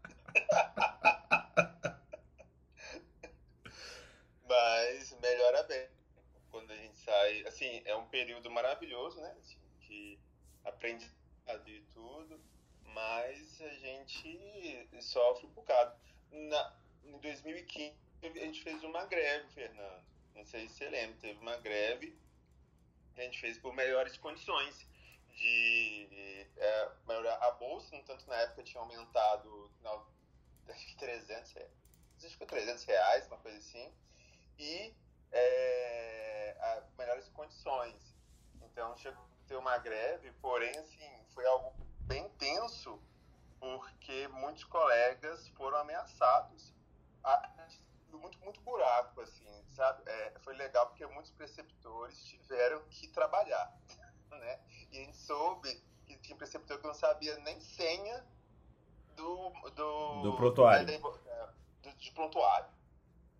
Mas melhora bem. Quando a gente sai, assim, é um período maravilhoso, né? De aprendizado e tudo, mas a gente sofre um bocado. Na, em 2015, a gente fez uma greve, Fernando. Não sei se você lembra, teve uma greve que a gente fez por melhores condições de é, melhorar a bolsa, no tanto na época tinha aumentado não, acho que 300 reais, acho que foi 300 reais, uma coisa assim, e é, a, melhores condições. Então chegou ter uma greve, porém assim, foi algo bem tenso, porque muitos colegas foram ameaçados. A, muito, muito buraco, assim, sabe? É, foi legal porque muitos preceptores tiveram que trabalhar, né? E a gente soube que tinha preceptor que não sabia nem senha do... Do, Do prontuário. né, do, de prontuário,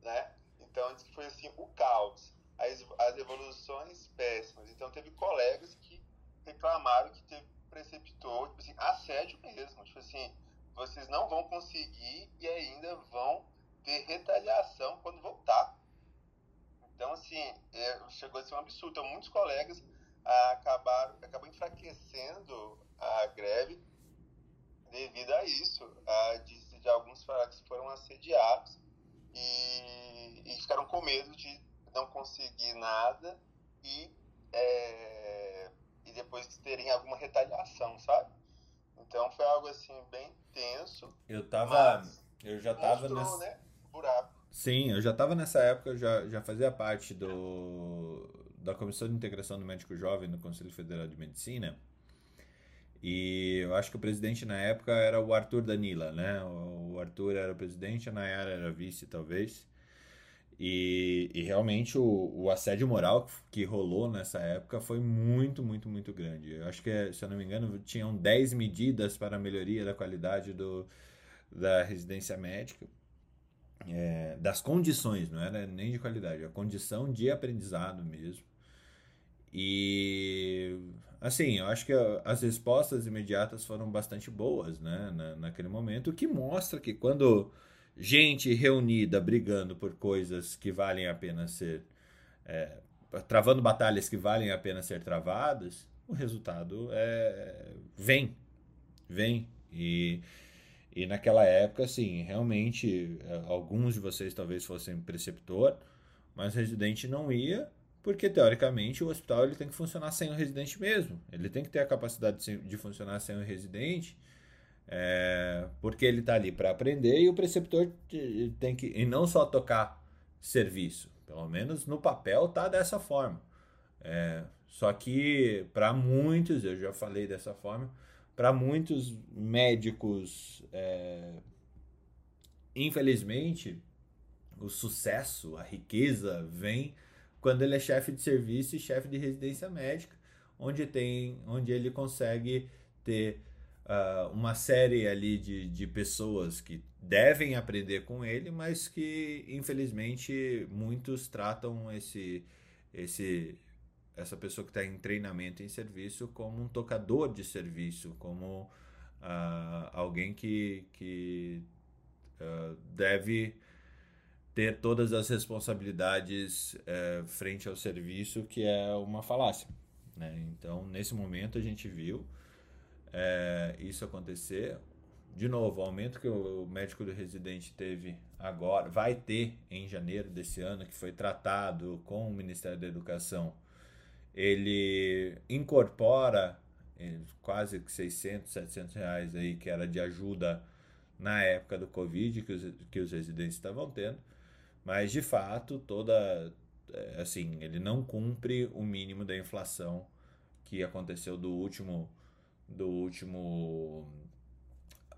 né? Então, foi, assim, o caos. As, as evoluções péssimas. Então, teve colegas que reclamaram que teve preceptor, tipo assim, assédio mesmo. Tipo assim, vocês não vão conseguir e ainda vão ter retaliação quando voltar. Então, assim, é, chegou a ser um absurdo. Então, muitos colegas ah, acabaram, acabam enfraquecendo a greve devido a isso, a, de, de alguns que foram assediados e, e, ficaram com medo de não conseguir nada e, é, e depois terem alguma retaliação, sabe? Então foi algo assim bem tenso. Eu tava. Eu já tava mostrou, nessa. Né, buraco. Sim, eu já tava nessa época, já, já fazia parte do, da Comissão de Integração do Médico Jovem no Conselho Federal de Medicina. E eu acho que o presidente na época era o Arthur Danila, né? O Arthur era o presidente, a Nayara era vice, talvez. E, e realmente o, o, assédio moral que rolou nessa época foi muito, muito, muito grande. Eu acho que, se eu não me engano, tinham 10 medidas para a melhoria da qualidade do, da residência médica. É, das condições, não era nem de qualidade, a condição de aprendizado mesmo. E assim, eu acho que as respostas imediatas foram bastante boas, né, na, naquele momento, o que mostra que quando gente reunida brigando por coisas que valem a pena ser é, travando batalhas que valem a pena ser travadas, o resultado é vem, vem e e naquela época, assim, realmente, é, alguns de vocês talvez fossem preceptor, mas residente não ia porque, teoricamente, o hospital ele tem que funcionar sem o residente mesmo. Ele tem que ter a capacidade de funcionar sem o residente, é, porque ele está ali para aprender e o preceptor tem que. E não só tocar serviço. Pelo menos no papel tá dessa forma. É, só que, para muitos, eu já falei dessa forma, para muitos médicos, é, infelizmente, o sucesso, a riqueza vem quando ele é chefe de serviço e chefe de residência médica, onde tem, onde ele consegue ter uh, uma série ali de, de pessoas que devem aprender com ele, mas que infelizmente muitos tratam esse, esse essa pessoa que está em treinamento em serviço como um tocador de serviço, como uh, alguém que, que uh, deve ter todas as responsabilidades é, frente ao serviço, que é uma falácia. Né? Então, nesse momento, a gente viu é, isso acontecer. De novo, o aumento que o médico do residente teve agora, vai ter em janeiro desse ano, que foi tratado com o Ministério da Educação, ele incorpora é, quase 600, 700 reais aí, que era de ajuda na época do Covid que os, que os residentes estavam tendo mas de fato, toda é, assim, ele não cumpre o mínimo da inflação que aconteceu do último do último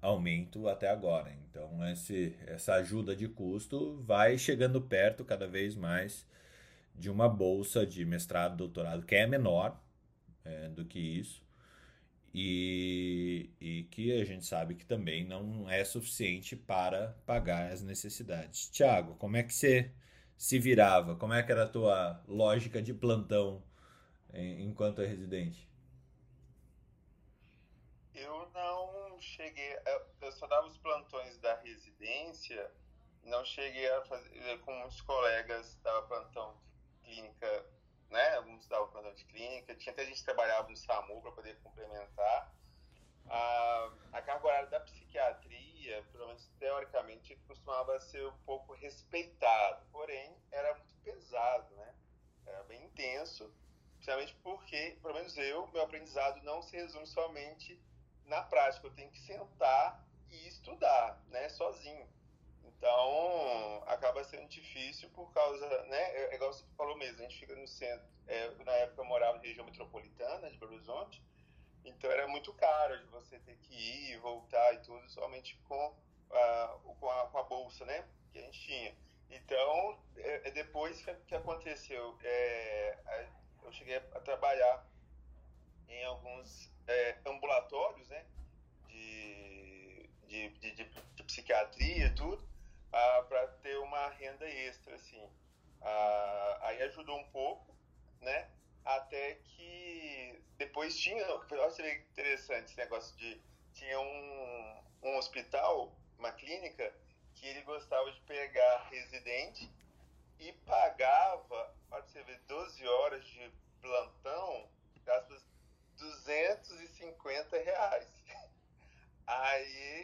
aumento até agora. Então, esse, essa ajuda de custo vai chegando perto cada vez mais de uma bolsa de mestrado, doutorado, que é menor é, do que isso, e, e que a gente sabe que também não é suficiente para pagar as necessidades. Tiago, como é que você se virava? Como é que era a tua lógica de plantão enquanto é residente? Eu não cheguei, eu só dava os plantões da residência, não cheguei a fazer, com os colegas dava plantão clínica né? Alguns davam plantão de clínica, tinha até gente que trabalhava no SAMU para poder complementar. A, a carga horária da psiquiatria, pelo menos teoricamente, costumava ser um pouco respeitado, porém era muito pesado, né? Era bem intenso, principalmente porque, pelo menos eu, meu aprendizado não se resume somente na prática, eu tenho que sentar e estudar, né, sozinho. Então, acaba sendo difícil por causa, né? É, é igual você falou mesmo, a gente fica no centro. É, na época eu morava na região metropolitana de Belo Horizonte, então era muito caro de você ter que ir, voltar e tudo, somente com a, com a, com a bolsa, né? Que a gente tinha. Então, é, é depois que, que aconteceu, é, eu cheguei a trabalhar em alguns é, ambulatórios, né? De, de, de, de, de psiquiatria e tudo ah, para ter uma renda extra, assim. Ah, aí ajudou um pouco, né? Até que depois tinha, olha que interessante esse negócio de tinha um, um hospital, uma clínica que ele gostava de pegar residente e pagava, pode ver, 12 horas de plantão, gastos 250 reais. Aí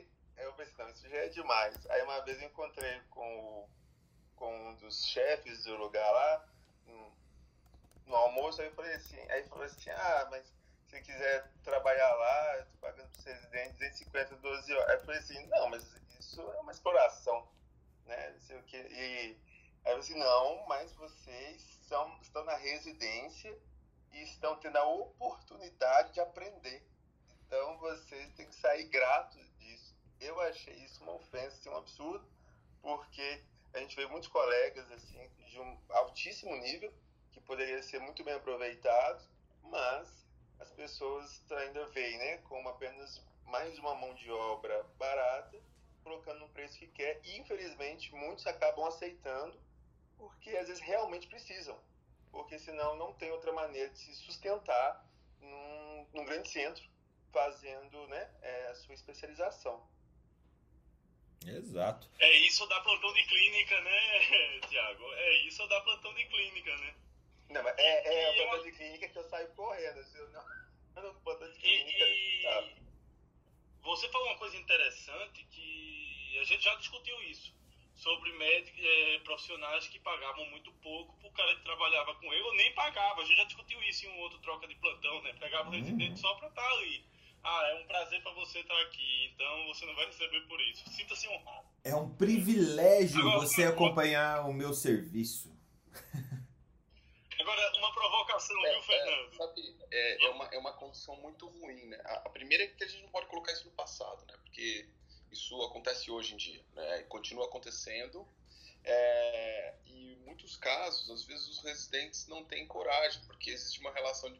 já é demais. Aí uma vez eu encontrei com, o, com um dos chefes do lugar lá, no, no almoço, aí eu falei assim, aí falou assim, ah, mas se quiser trabalhar lá, eu tô pagando pro residente 250, 12 horas. Aí eu falei assim, não, mas isso é uma exploração, né? Não sei o que. E aí eu falei assim, não, mas vocês são, estão na residência e estão tendo a oportunidade de aprender. Então vocês têm que sair gratos disso. Eu achei isso uma ofensa, assim, um absurdo, porque a gente vê muitos colegas assim de um altíssimo nível que poderia ser muito bem aproveitado, mas as pessoas ainda veem, né, como apenas mais uma mão de obra barata, colocando no preço que quer, e infelizmente muitos acabam aceitando porque às vezes realmente precisam, porque senão não tem outra maneira de se sustentar num, num grande centro fazendo né, é, a sua especialização. Exato. É isso da plantão de clínica, né, Tiago? É isso da plantão de clínica, né? Não, mas é, é a plantão eu... de clínica que eu saio correndo. Se eu não, não plantão de clínica. E, e... Tá. Você falou uma coisa interessante que a gente já discutiu isso sobre médicos é, profissionais que pagavam muito pouco pro cara que trabalhava com ele, ou nem pagava. A gente já discutiu isso em um outro troca de plantão, né? Pegava o uhum. residente só pra estar tá ali. Ah, é um prazer para você estar aqui, então você não vai receber por isso. Sinta-se honrado. É um privilégio Agora, você uma... acompanhar o meu serviço. Agora, uma provocação, é, viu, Fernando? É, sabe, é, é, uma, é uma condição muito ruim, né? A, a, primeira é que a gente não pode colocar isso no passado, né? Porque isso acontece hoje em dia, né? Continua acontecendo. É, e em muitos casos, às vezes os residentes não têm coragem, porque existe uma relação de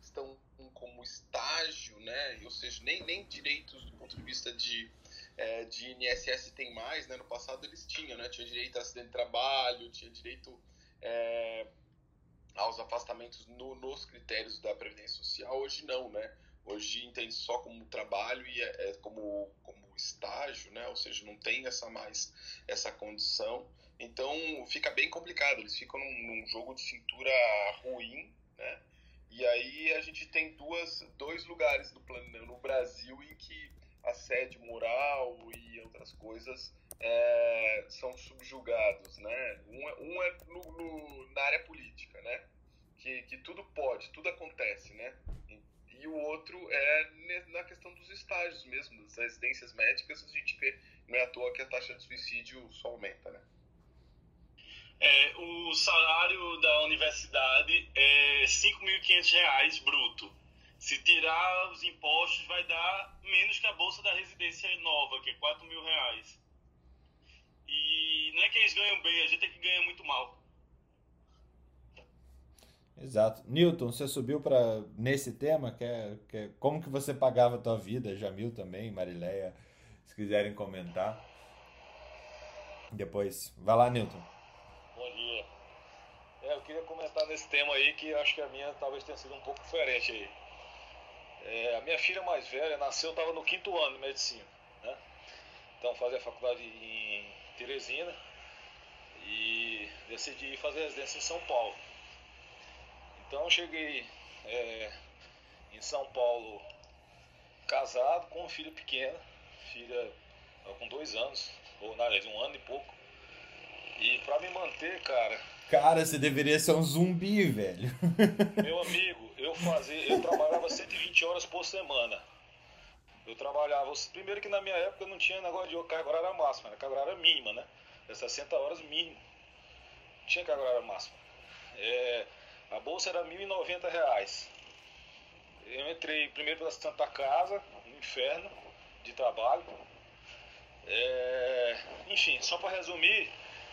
estão como estágio, né? Ou seja, nem, nem direitos do ponto de vista de, é, de INSS tem mais, né? No passado eles tinham, né? Tinha direito a acidente de trabalho, tinha direito é, aos afastamentos no, nos critérios da Previdência Social. Hoje não, né? Hoje entende só como trabalho e é, é como, como estágio, né? Ou seja, não tem essa mais essa condição. Então fica bem complicado. Eles ficam num, num jogo de cintura ruim, né? E aí a gente tem duas, dois lugares no, plano, no Brasil em que assédio moral e outras coisas é, são subjugados, né? Um, é, um é no, no, na área política, né? Que, que tudo pode, tudo acontece, né? E, e, o outro é na questão dos estágios mesmo, das residências médicas, a gente vê, não é à toa que a taxa de suicídio só aumenta, né? É, o salário da universidade é R$ 5.500 bruto. Se tirar os impostos, vai dar menos que a bolsa da residência nova, que é R$ mil reais. E não é que eles ganham bem, a gente é que ganha muito mal. Exato. Newton, você subiu para nesse tema, que é, que é, como que você pagava a tua vida, Jamil também, Marileia, se quiserem comentar. Depois, vai lá, Newton. Bom dia. É, eu queria comentar nesse tema aí que acho que a minha talvez tenha sido um pouco diferente aí. É, a minha filha mais velha nasceu, estava no quinto ano de medicina, né? Então fazia faculdade em Teresina e decidi fazer residência em São Paulo. Então cheguei é, em São Paulo casado com uma filha pequena, filha com dois anos, ou na verdade um ano e pouco. E para me manter, cara. Cara, você deveria ser um zumbi, velho. Meu amigo, eu fazia, eu trabalhava 120 horas por semana. Eu trabalhava, primeiro que na minha época não tinha negócio de carga horária máxima, era carga horária mínima, né? É 60 horas mínimo. Não tinha carga horária máxima. É, a bolsa era 1.090 reais. Eu entrei primeiro pela Santa Casa, no inferno de trabalho. É, enfim, só para resumir,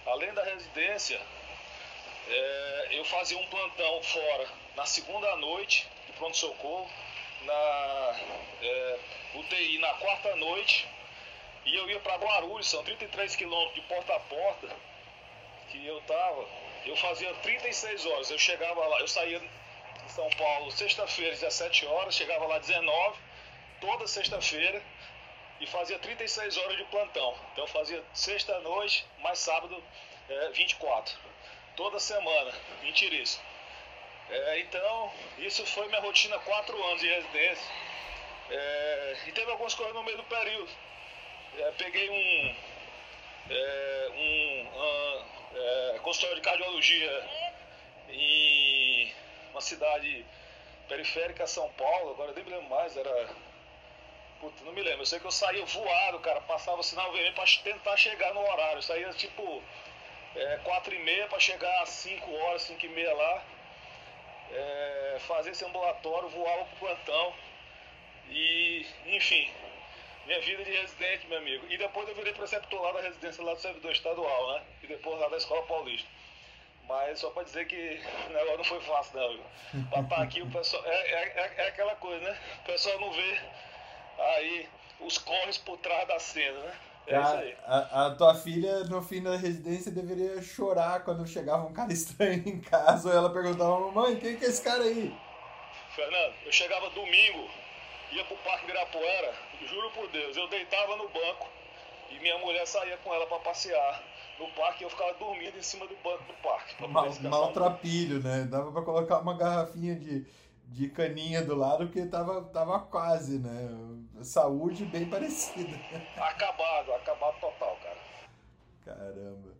Além da residência, é, eu fazia um plantão fora na segunda noite de pronto-socorro, na é, UTI na quarta noite, e eu ia para Guarulhos, são 33 quilômetros de porta a porta que eu tava. Eu fazia 36 horas, eu chegava lá, eu saía de São Paulo sexta-feira, 17 horas, chegava lá 19, toda sexta-feira, e fazia 36 horas de plantão. Então fazia sexta noite, mais sábado é, 24. Toda semana, mentira isso. É, então, isso foi minha rotina quatro anos de residência. É, e teve algumas coisas no meio do período. É, peguei um, é, um, um é, consultório de cardiologia em uma cidade periférica São Paulo, agora nem me lembro mais, era. Puta, não me lembro. Eu sei que eu saía voado, cara, passava o sinal vermelho pra tentar chegar no horário. Eu saía tipo é, 4 e meia para chegar às 5 horas, 5 e meia lá. É, fazer esse ambulatório, voava pro plantão. E, enfim, minha vida de residente, meu amigo. E depois eu virei preceptor lá da residência lá do servidor estadual, né? E depois lá da Escola Paulista. Mas só para dizer que o negócio não foi fácil, não. Pra estar aqui, o pessoal. É, é, é, aquela coisa, né? O pessoal não vê aí os corres por trás da cena, né? É aí. A, a, tua filha, no fim da residência, deveria chorar quando chegava um cara estranho em casa ou ela perguntava: Mamãe, quem que é esse cara aí? Fernando, eu chegava domingo, ia pro Parque Ibirapuera, juro por Deus, eu deitava no banco e minha mulher saía com ela para passear no parque eu ficava dormindo em cima do banco do parque. Mal, maltrapilho, né? Dava para colocar uma garrafinha de, de caninha do lado porque tava, tava quase, né? Saúde bem parecida. Acabado, acabado total, cara. Caramba.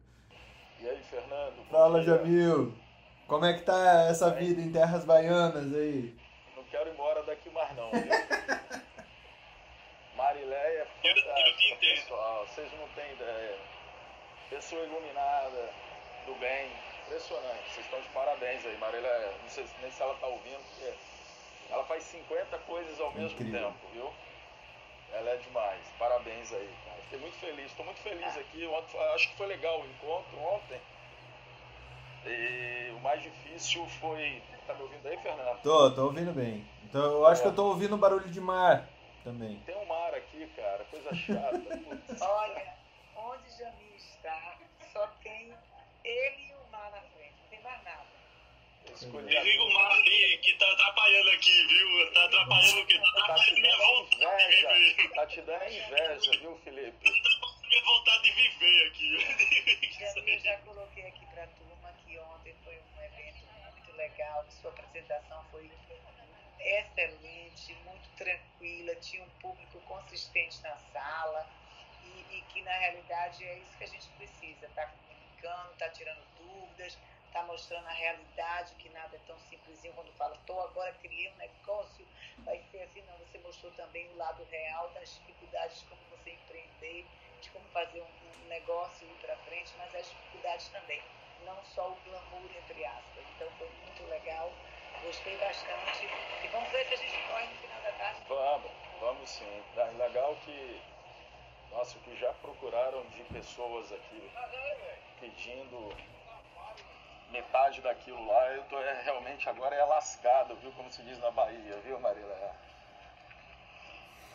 E aí, Fernando? Fala, Jamil. Como é que tá essa vida em terras baianas aí? Não quero ir embora daqui mais não, viu? Marileia, fantástica, pessoal. Vocês não têm ideia pessoa iluminada, do bem, impressionante. Vocês estão de parabéns aí, Marília. Não sei nem se ela está ouvindo, porque ela faz 50 coisas ao mesmo Incrível. tempo, viu? Ela é demais. Parabéns aí, cara. Fiquei muito feliz. Estou muito feliz aqui. Ontem, acho que foi legal o encontro ontem. E o mais difícil foi. Tá me ouvindo aí, Fernando? Tô, tô ouvindo bem. Então eu acho é. que eu tô ouvindo barulho de mar também. Tem um mar aqui, cara. Coisa chata. Olha, onde Jamil está, só tem ele e o mar na frente, não tem mais nada. Desliga o mar aí, que tá atrapalhando aqui, viu? Tá atrapalhando o quê? Tá atrapalhando minha vontade de viver. Tá te dando inveja, viu, Felipe? Tá minha vontade de viver aqui. Já, já coloquei aqui pra turma que ontem foi um evento muito legal, sua apresentação foi excelente, muito tranquila, tinha um público consistente na sala e, e que na realidade é isso que a gente precisa, tá comunicando, tá tirando dúvidas, tá mostrando a realidade, que nada é tão simplesinho quando fala, tô agora criei um negócio, vai ser assim, não, você mostrou também o lado real das dificuldades de como você empreender, de como fazer um, um negócio ir para frente, mas as dificuldades também, não só o glamour, entre aspas. Então foi muito legal, gostei bastante. E vamos ver se a gente corre no final da tarde. Vamos, vamos sim. É legal que nossa, o que já procuraram de pessoas aqui pedindo metade daquilo lá, eu tô é, realmente agora é lascado, viu? Como se diz na Bahia, viu, Marilé?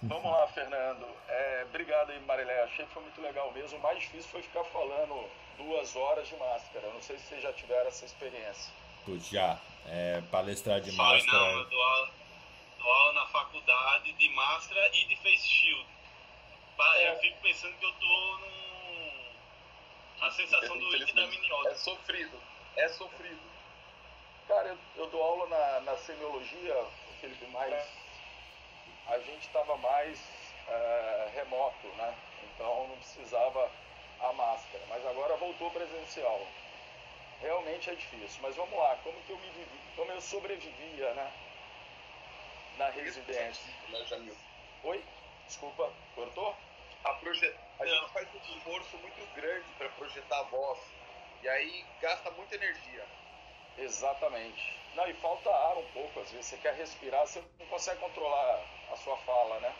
Vamos lá, Fernando. É, obrigado aí, Marilé. Achei que foi muito legal mesmo. O mais difícil foi ficar falando duas horas de máscara. Não sei se vocês já tiveram essa experiência. Putz, já. É, palestrar de máscara. Não, eu dou aula, dou aula na faculdade de máscara e de face shield. É. Eu fico pensando que eu tô num. A sensação do It da miniota. É sofrido. É sofrido. Cara, eu, eu dou aula na, na semiologia, Felipe, mas a gente estava mais é, remoto, né? Então não precisava a máscara. Mas agora voltou presencial. Realmente é difícil. Mas vamos lá, como que eu me vivi, como eu sobrevivia, né? Na residência. Oi? Desculpa, cortou? a, projet... a gente faz um esforço muito grande para projetar a voz. E aí gasta muita energia. Exatamente. Não, e falta ar um pouco, às vezes você quer respirar, você não consegue controlar a sua fala, né?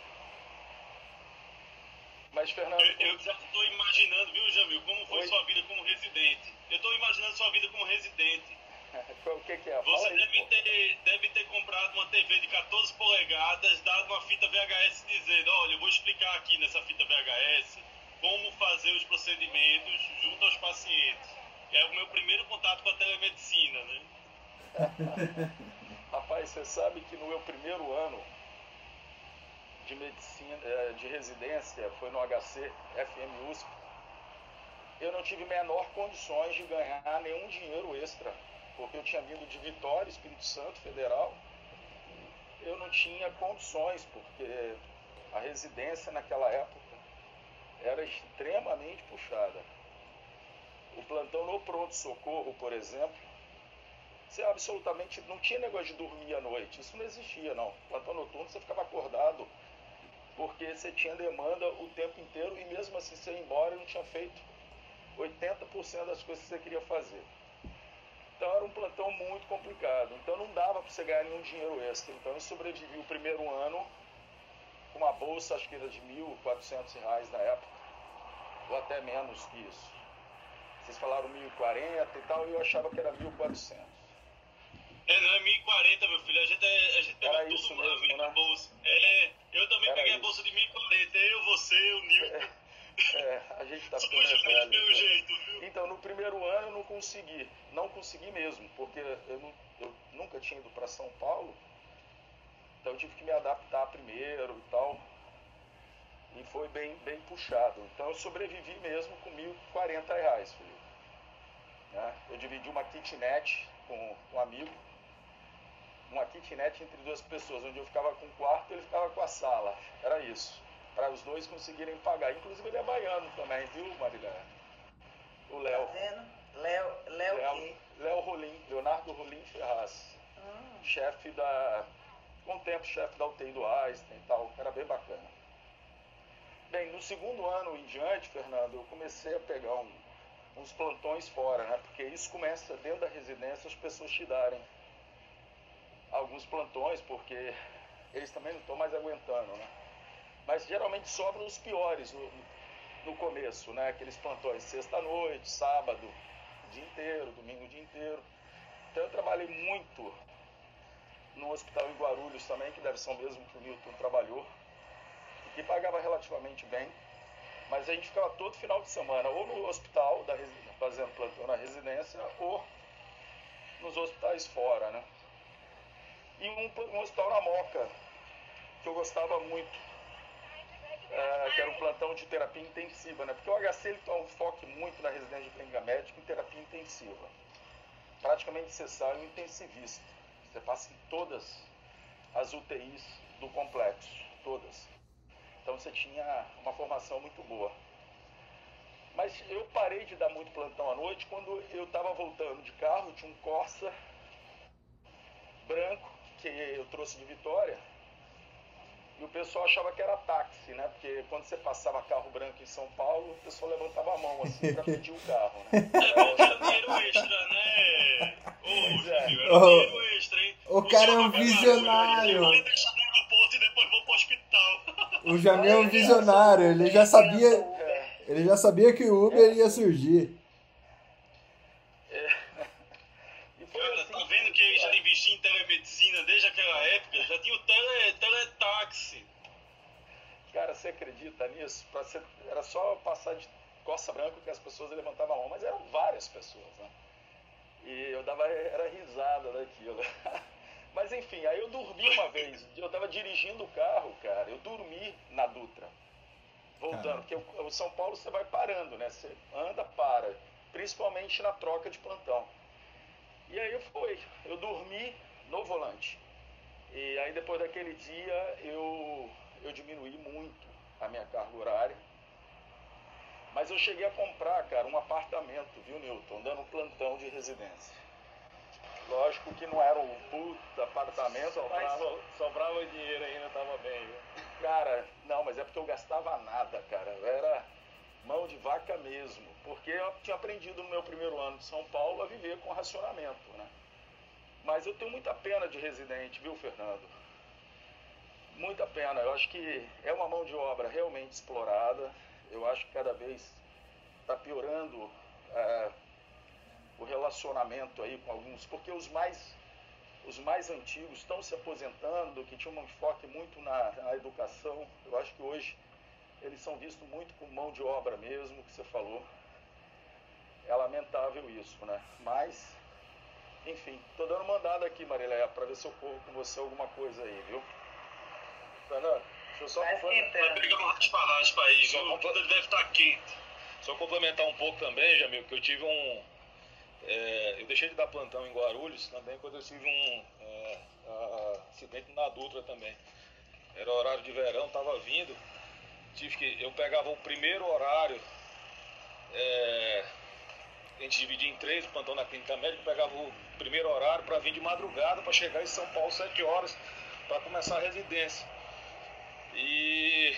Mas, Fernando. Eu, eu já estou imaginando, viu, Jamil, como foi Oi? sua vida como residente. Eu estou imaginando sua vida como residente. o que, que é? Você aí, deve, ter, deve ter comprado uma TV de 14 polegadas, dado uma fita VHS dizendo, olha, eu vou explicar aqui nessa fita VHS como fazer os procedimentos junto aos pacientes. É o meu primeiro contato com a telemedicina, né? Rapaz, você sabe que no meu primeiro ano de medicina, eh, de residência, foi no HC FM USP, eu não tive menor condições de ganhar nenhum dinheiro extra porque eu tinha vindo de Vitória, Espírito Santo, Federal. Eu não tinha condições, porque a residência naquela época era extremamente puxada. O plantão no pronto-socorro, por exemplo, você absolutamente não tinha negócio de dormir à noite. Isso não existia, não. Plantão noturno você ficava acordado porque você tinha demanda o tempo inteiro e mesmo assim você ia embora e não tinha feito 80% das coisas que você queria fazer. Então era um plantão muito complicado. Então não dava para você ganhar nenhum dinheiro extra. Então eu sobrevivi o primeiro ano com uma bolsa, acho que era de R$ 1.400 na época, ou até menos que isso. Vocês falaram 1.040 e tal, e eu achava que era 1.400. É, não, é 1040, meu filho. A gente, é, a gente Era tudo isso a mesmo, mesma né? bolsa. É, eu também Era peguei a isso. bolsa de 1040. Eu, você, o Nilton. É, a gente tá Somos ficando velhos do velho. meu né? jeito, viu? Então, no primeiro ano eu não consegui. Não consegui mesmo, porque eu, não- eu nunca tinha ido para São Paulo. Então eu tive que me adaptar primeiro e tal. E foi bem, bem puxado. Então eu sobrevivi mesmo com 1.040 reais, Felipe. Né? Eu dividi uma kitnet com um amigo. Uma kitnet entre duas pessoas, onde eu ficava com o quarto e ele ficava com a sala. Era isso. Para os dois conseguirem pagar. Inclusive ele é baiano também, viu, Marilé? O Tá Léo. vendo? Léo, Léo? Léo, Léo Rolim, Leonardo Rolim Ferraz, Hum, chefe da. Com o tempo, chefe da UTI do Einstein e tal, era bem bacana. Bem, no segundo ano em diante, Fernando, eu comecei a pegar um- uns plantões fora, né? Porque isso começa dentro da residência as pessoas te darem alguns plantões, porque eles também não estão mais aguentando, né? Mas geralmente sobram os piores no, no começo, né? Aqueles plantões sexta-noite, sábado, dia inteiro, domingo o dia inteiro. Então eu trabalhei muito no hospital em Guarulhos também, que deve ser o mesmo que o Milton trabalhou, e que pagava relativamente bem. Mas a gente ficava todo final de semana, ou no hospital, da fazendo plantão na residência, ou nos hospitais fora, né? E um, um hospital na Moca, que eu gostava muito, é, que era um plantão de terapia intensiva, né? Porque o HC ele tem um foco muito na residência de clínica médica em terapia intensiva. Praticamente você sai intensivista. Você passa em todas as UTIs do complexo, todas. Então você tinha uma formação muito boa. Mas eu parei de dar muito plantão à noite quando eu estava voltando de carro, tinha um Corsa branco que eu trouxe de Vitória. E o pessoal achava que era táxi, né? Porque quando você passava carro branco em São Paulo, o pessoal levantava a mão assim para pedir o carro, né? É era dinheiro extra, né? Ô, é. Era Ô, dinheiro extra, hein? o cara é um pra visionário. Barulho, deixa dentro do e depois vou pro hospital. O Jamil é um visionário, ele já sabia, É, ele já sabia que o Uber ia surgir. Cara, assim tá vendo que já investi em telemedicina desde aquela época? Já tinha o tele, teletaxi. Cara, você acredita nisso? Ser- Era só passar de coça branca que as pessoas levantavam a mão, mas eram várias pessoas, né? E eu dava era risada daquilo. Mas enfim, aí eu dormi uma vez. Eu tava dirigindo o carro, cara. Eu dormi na Dutra. Voltando, porque o, São Paulo você vai parando, né? Você anda, para. Principalmente na troca de plantão. E aí foi. Eu dormi no volante. E aí depois daquele dia eu, eu diminuí muito a minha carga horária. Mas eu cheguei a comprar, cara, um apartamento, viu, Newton? Dando um plantão de residência. Lógico que não era um puta apartamento, mas, Sobrava, sobrava dinheiro ainda, tava bem, viu? cara, não, mas é porque eu gastava nada, cara. Eu era mão de vaca mesmo. Porque eu tinha aprendido no meu primeiro ano de São Paulo a viver com racionamento, né? Mas eu tenho muita pena de residente, viu, Fernando? Muita pena. Eu acho que é uma mão de obra realmente explorada. Eu acho que cada vez está piorando é, o relacionamento aí com alguns, porque os mais os mais antigos estão se aposentando, que tinham um enfoque muito na, na educação. Eu acho que hoje eles são vistos muito como mão de obra mesmo, que você falou. É lamentável isso, né? Mas, enfim, tô dando mandada aqui, Marileia, para ver se eu corro com você alguma coisa aí, viu? Fernando, deixa eu só Vai complementar. Um raspa-raspa aí, Só viu? compra- Tudo deve estar quente. Só complementar um pouco também, Jamil, que eu tive um. É, eu deixei de dar plantão em Guarulhos também quando eu tive um é, acidente na Dutra também. Era horário de verão, estava vindo. Tive que, eu pegava o primeiro horário, é, a gente dividia em três, o plantão na clínica médica, pegava o primeiro horário para vir de madrugada, para chegar em São Paulo sete horas, para começar a residência. E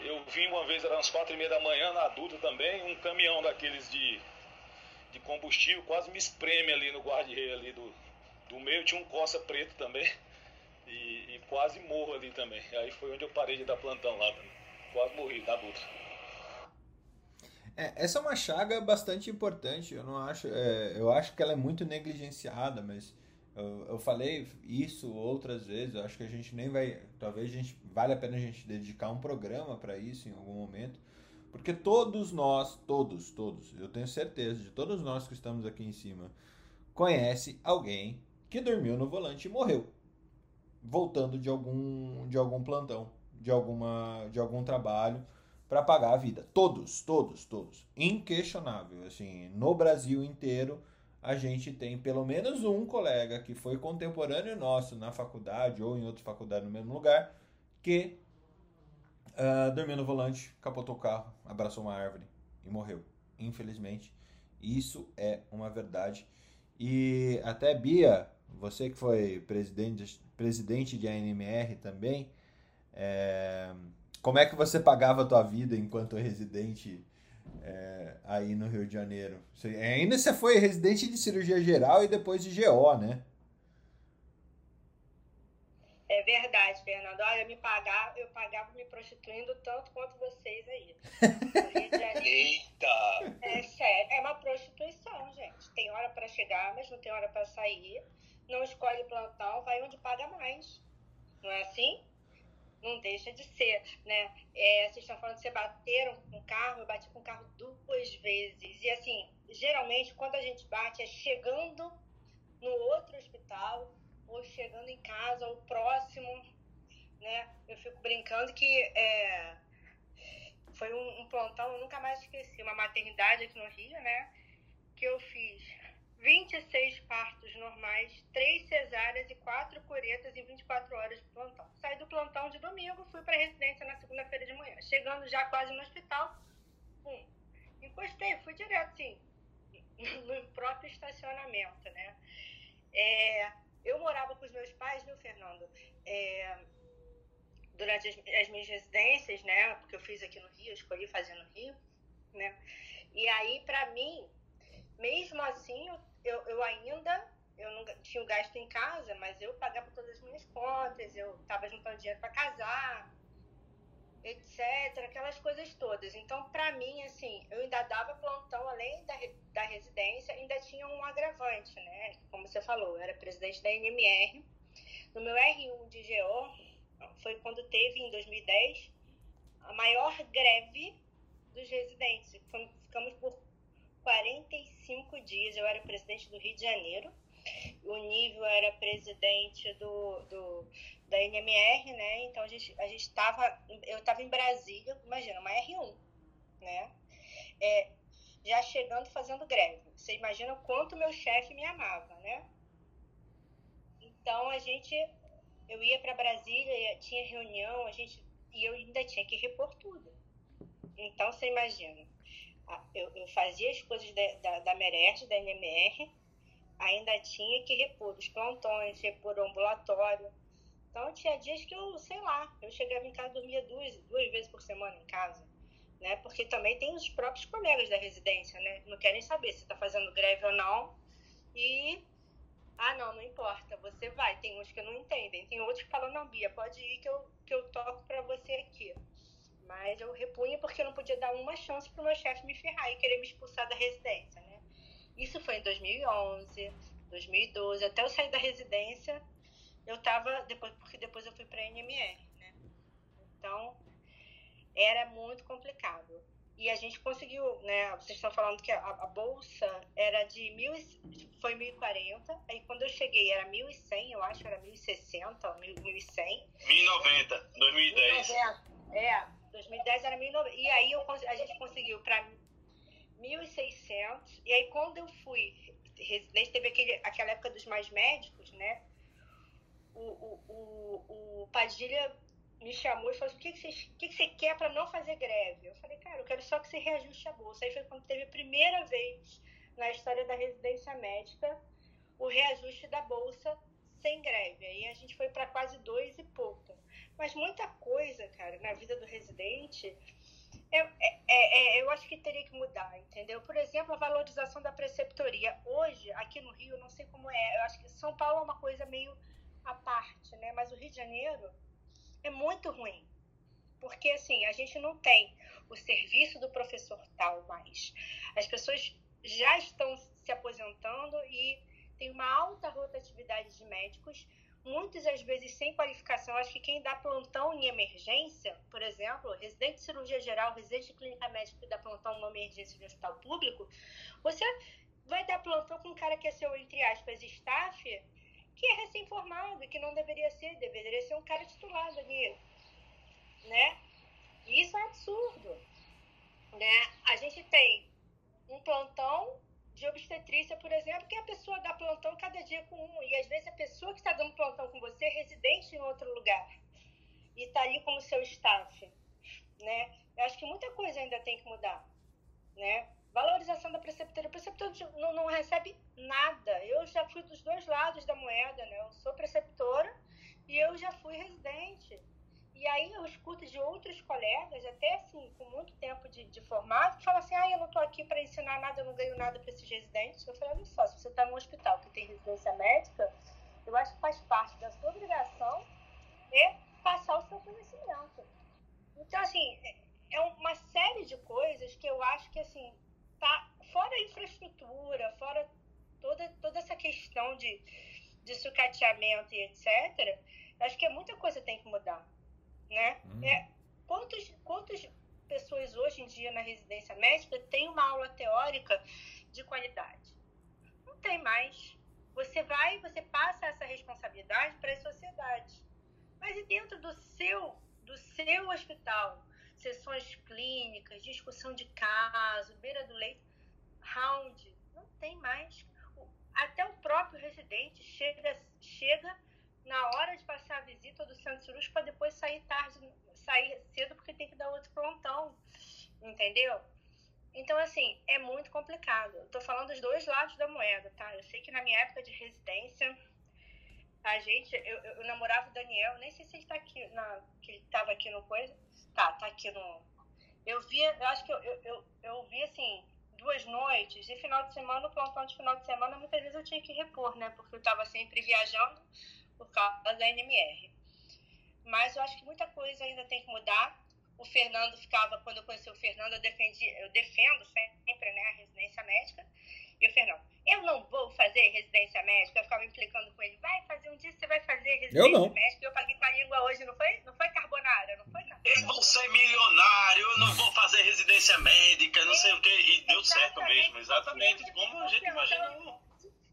eu vim uma vez, eram umas quatro e meia da manhã, na Dutra também, um caminhão daqueles de, de combustível quase me espreme ali no guarda-rei ali do, do meio, tinha um coça preto também. E, e, quase morro ali também. Aí foi onde eu parei de dar plantão lá também. Quase morri da Dutra. É, essa é uma chaga bastante importante. Eu não acho, é, eu acho que ela é muito negligenciada, mas eu, eu, falei isso outras vezes. Eu acho que a gente nem vai, talvez a gente vale a pena a gente dedicar um programa para isso em algum momento, porque todos nós, todos, todos, eu tenho certeza de todos nós que estamos aqui em cima, conhece alguém que dormiu no volante e morreu, voltando de algum de algum plantão, de alguma de algum trabalho para pagar a vida. Todos, todos, todos. Inquestionável. Assim, no Brasil inteiro, a gente tem pelo menos um colega que foi contemporâneo nosso na faculdade ou em outra faculdade no mesmo lugar, que uh, dormiu no volante, capotou o carro, abraçou uma árvore e morreu. Infelizmente, isso é uma verdade. E até Bia, você que foi presidente, presidente de ANMR também, é, como é que você pagava a tua vida enquanto residente é, aí no Rio de Janeiro? Você, ainda você foi residente de cirurgia geral e depois de GO, né? É verdade, Fernando. Olha, me pagar, eu pagava me prostituindo tanto quanto vocês aí. Eita! É sério, é uma prostituição, gente. Tem hora para chegar, mas não tem hora para sair. Não escolhe plantão, vai onde paga mais. Não é assim? não deixa de ser, né? É, vocês estão falando que vocês bateram com o carro, eu bati com o carro duas vezes. E assim, geralmente quando a gente bate é chegando no outro hospital, ou chegando em casa, ou próximo, né? Eu fico brincando que é, foi um, um plantão, eu nunca mais esqueci, uma maternidade aqui no Rio, né? Que eu fiz 26 partos normais, 3 cesáreas e 4 curetas em 24 horas de plantão. Saí do plantão de domingo, fui para a residência na segunda-feira de manhã. Chegando já quase no hospital, pum, encostei, fui direto, sim, no próprio estacionamento, né? É, eu morava com os meus pais, viu, Fernando? É, durante as, as, minhas residências, né? Porque eu fiz aqui no Rio, escolhi fazer no Rio, né? E aí, para mim, mesmo assim, eu eu, ainda eu não tinha o gasto em casa, mas eu pagava todas as minhas contas, eu estava juntando dinheiro para casar, etc, aquelas coisas todas. Então, para mim, assim, eu ainda dava plantão além da, da residência, ainda tinha um agravante, né? Como você falou, eu era presidente da NMR. No meu R1 de GO, foi quando teve, em 2010, a maior greve dos residentes. Ficamos por 45 dias. Eu era presidente do Rio de Janeiro. O Nível era presidente do, do, da NMR, né? Então a gente a gente estava, eu estava em Brasília, imagina, uma R1, né? É, já chegando fazendo greve. Você imagina o quanto meu chefe me amava, né? Então a gente, eu ia para Brasília, tinha reunião, a gente e eu ainda tinha que repor tudo. Então você imagina, eu, eu fazia as coisas da, da, da da NMR, ainda tinha que repor os plantões, repor o ambulatório. Então tinha dias que eu, sei lá, eu chegava em casa dormia duas, duas vezes por semana em casa. Né? Porque também tem os próprios colegas da residência, né? Não querem saber se está fazendo greve ou não. E ah, não, não importa, você vai. Tem uns que não entendem, tem outros que falam, não, Bia, pode ir que eu, que eu toco para você aqui. Mas eu repunha porque eu não podia dar uma chance para o meu chefe me ferrar e querer me expulsar da residência, né? Isso foi em 2011, 2012. Até eu sair da residência, eu estava depois porque depois eu fui para a NMR, né? Então, era muito complicado. E a gente conseguiu, né? Vocês estão falando que a, a bolsa era de mil, foi 1.040. Aí quando eu cheguei era 1.100, eu acho, era 1.060, 1.100. 1.090, 2010. 1.090, é. 2010 era 1.090. E aí eu, a gente conseguiu para 1.600. E aí, quando eu fui residente, teve aquele, aquela época dos mais médicos, né? O, o, o, o Padilha me chamou e falou assim, o que, que, você, que, que você quer para não fazer greve? Eu falei, cara, eu quero só que você reajuste a bolsa. Aí foi quando teve a primeira vez na história da residência médica o reajuste da bolsa sem greve. Aí a gente foi para quase dois e pouco. Mas muita coisa, cara, na vida do residente, é, é, é, eu acho que teria que mudar, entendeu? Por exemplo, a valorização da preceptoria. Hoje, aqui no Rio, eu não sei como é, eu acho que São Paulo é uma coisa meio à parte, né? Mas o Rio de Janeiro é muito ruim. Porque, assim, a gente não tem o serviço do professor tal mais. As pessoas já estão se aposentando e tem uma alta rotatividade de médicos, muitas às vezes sem qualificação. Acho que quem dá plantão em emergência, por exemplo, residente de cirurgia geral, residente de clínica médica que dá plantão em uma emergência de hospital público, você vai dar plantão com um cara que é seu, entre aspas, staff, que é recém-formado, que não deveria ser, deveria ser um cara titulado ali, né? E isso é absurdo, né? A gente tem um plantão de obstetrícia, por exemplo, que a pessoa dá plantão cada dia com um. E às vezes a pessoa que está dando plantão com você é residente em outro lugar. E está ali como seu staff. Né? Eu acho que muita coisa ainda tem que mudar. Né? Valorização da preceptora. O preceptor não, não recebe nada. Eu já fui dos dois lados da moeda. Né? Eu sou preceptora e eu já fui residente. E aí eu escuto de outros colegas, até assim, com muito tempo de, de formado, que falam assim, ah, eu não estou aqui para ensinar nada, eu não ganho nada para esses residentes. Eu falei, olha só, se você está num hospital que tem residência médica, eu acho que faz parte da sua obrigação é passar o seu conhecimento. Então, assim, é uma série de coisas que eu acho que, assim, tá fora a infraestrutura, fora toda, toda essa questão de, de sucateamento e etc., acho que muita coisa tem que mudar né? Hum. É, quantos, quantas pessoas hoje em dia na residência médica têm uma aula teórica de qualidade? Não tem mais. Você vai, você passa essa responsabilidade para a sociedade. Mas e dentro do seu, do seu hospital? Sessões clínicas, discussão de caso, beira do leito, round, não tem mais. Até o próprio residente chega, chega na hora de passar a visita do centro cirúrgico para depois sair tarde, sair cedo porque tem que dar outro plantão, entendeu? Então, assim, é muito complicado. Eu tô falando dos dois lados da moeda, tá? Eu sei que na minha época de residência, a gente, eu, eu, namorava o Daniel, nem sei se ele tá aqui, na, que ele tava aqui no coisa. Tá, tá aqui no. Eu via, eu acho que eu, eu, eu, eu vi assim, duas noites, e final de semana, o plantão de final de semana, muitas vezes eu tinha que repor, né? Porque eu tava sempre viajando por causa da NMR. Mas eu acho que muita coisa ainda tem que mudar. O Fernando ficava, quando eu conheci o Fernando, eu, defendi, eu defendo sempre né, a residência médica. E o Fernando, eu não vou fazer residência médica. Eu ficava implicando com ele, vai fazer um dia, você vai fazer residência eu não. médica. Eu paguei com a língua hoje, não foi? Não foi carbonara, não foi nada. Eu vou ser milionário, eu não vou fazer residência médica, não sei o quê. E deu certo mesmo, exatamente. Como a gente imagina.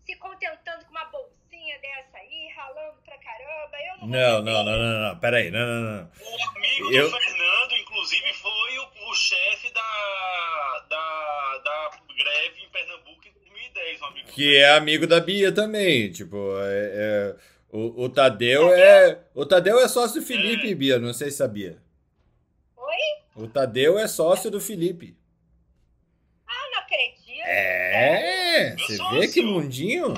Se contentando com uma bolsa dessa aí, ralando pra caramba. Eu não não, não, não, não, não, peraí, não, não, não. O amigo eu... do Fernando, inclusive, foi o, o chefe da, da, da greve em Pernambuco 2010, um amigo. Que é amigo da Bia também, tipo, é, é o, o Tadeu é. O Tadeu é sócio do Felipe, é. Bia, não sei se sabia. Oi? O Tadeu é sócio do Felipe. Ah, não acredito. É, você vê que mundinho?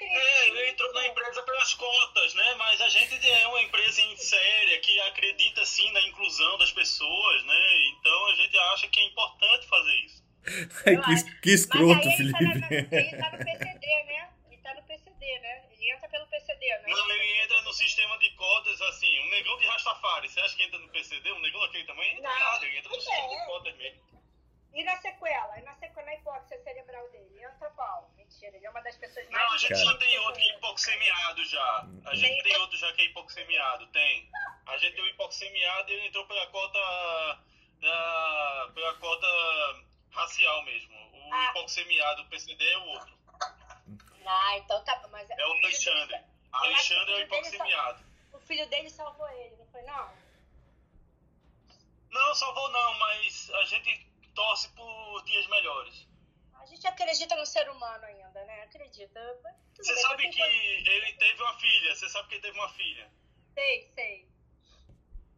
É, ele entrou na empresa pelas cotas, né? Mas a gente é uma empresa em séria que acredita sim na inclusão das pessoas, né? Então a gente acha que é importante fazer isso. que, que escroto, Felipe. Tá na, ele tá no PCD, né? Ele tá no PCD, né? Ele entra pelo PCD, né? Não, ele entra no sistema de cotas, assim, um negão de Rastafari. Você acha que entra no PCD? Um negão daquele tamanho? Entra não, nada, ele entra no sistema de cotas mesmo. E na sequela? E na sequela, na hipóxia cerebral dele? Entra qual? Mentira, ele é uma das pessoas mais... Não, a gente Cara. já tem outro que é hipoxemiado já. A gente tem outro já que é hipoxemiado, tem. A gente tem o hipoxemiado e ele entrou pela cota... Da, pela cota racial mesmo. O ah. hipoxemiado, o PCD é o outro. Ah, então tá mas... É o Alexandre. Alexandre é o hipoxemiado. O filho dele salvou ele, não foi não? Não, salvou não, gente torce por dias melhores. A gente acredita no ser humano ainda? Acredita. Você bem, sabe que ele teve uma filha, você sabe que ele teve uma filha. Sei, sei.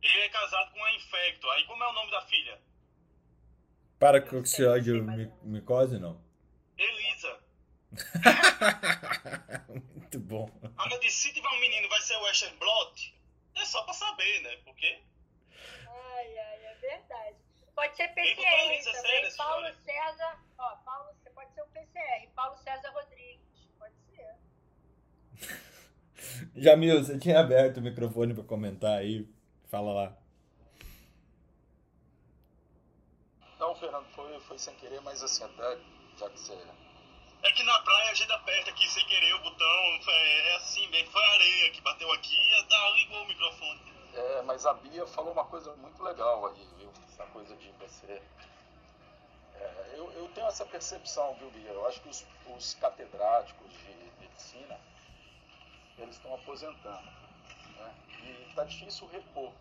Ele é casado com uma infecto. Aí como é o nome da filha? Para ódio ódio mi- micose, não? Elisa. Muito bom. Ah, mas disse, se tiver um menino, vai ser o Asher Blott? É só pra saber, né? Porque Ai, ai, é verdade. Pode ser sério também. Paulo? César. Ó, Paulo, pode ser um PCR. Paulo César Rodrigues. Pode ser. Jamil, você tinha aberto o microfone para comentar aí. Fala lá. Não, Fernando, foi, foi sem querer, mas assim, até já que você. é que na praia a gente aperta aqui sem querer o botão. É, é assim mesmo. Foi a areia que bateu aqui e tá, ligou o microfone. É, mas a Bia falou uma coisa muito legal aí, viu? Essa coisa de você. É, eu, eu tenho essa percepção, viu, Bia? Eu acho que os, os catedráticos de medicina eles estão aposentando. Né? E está difícil repor.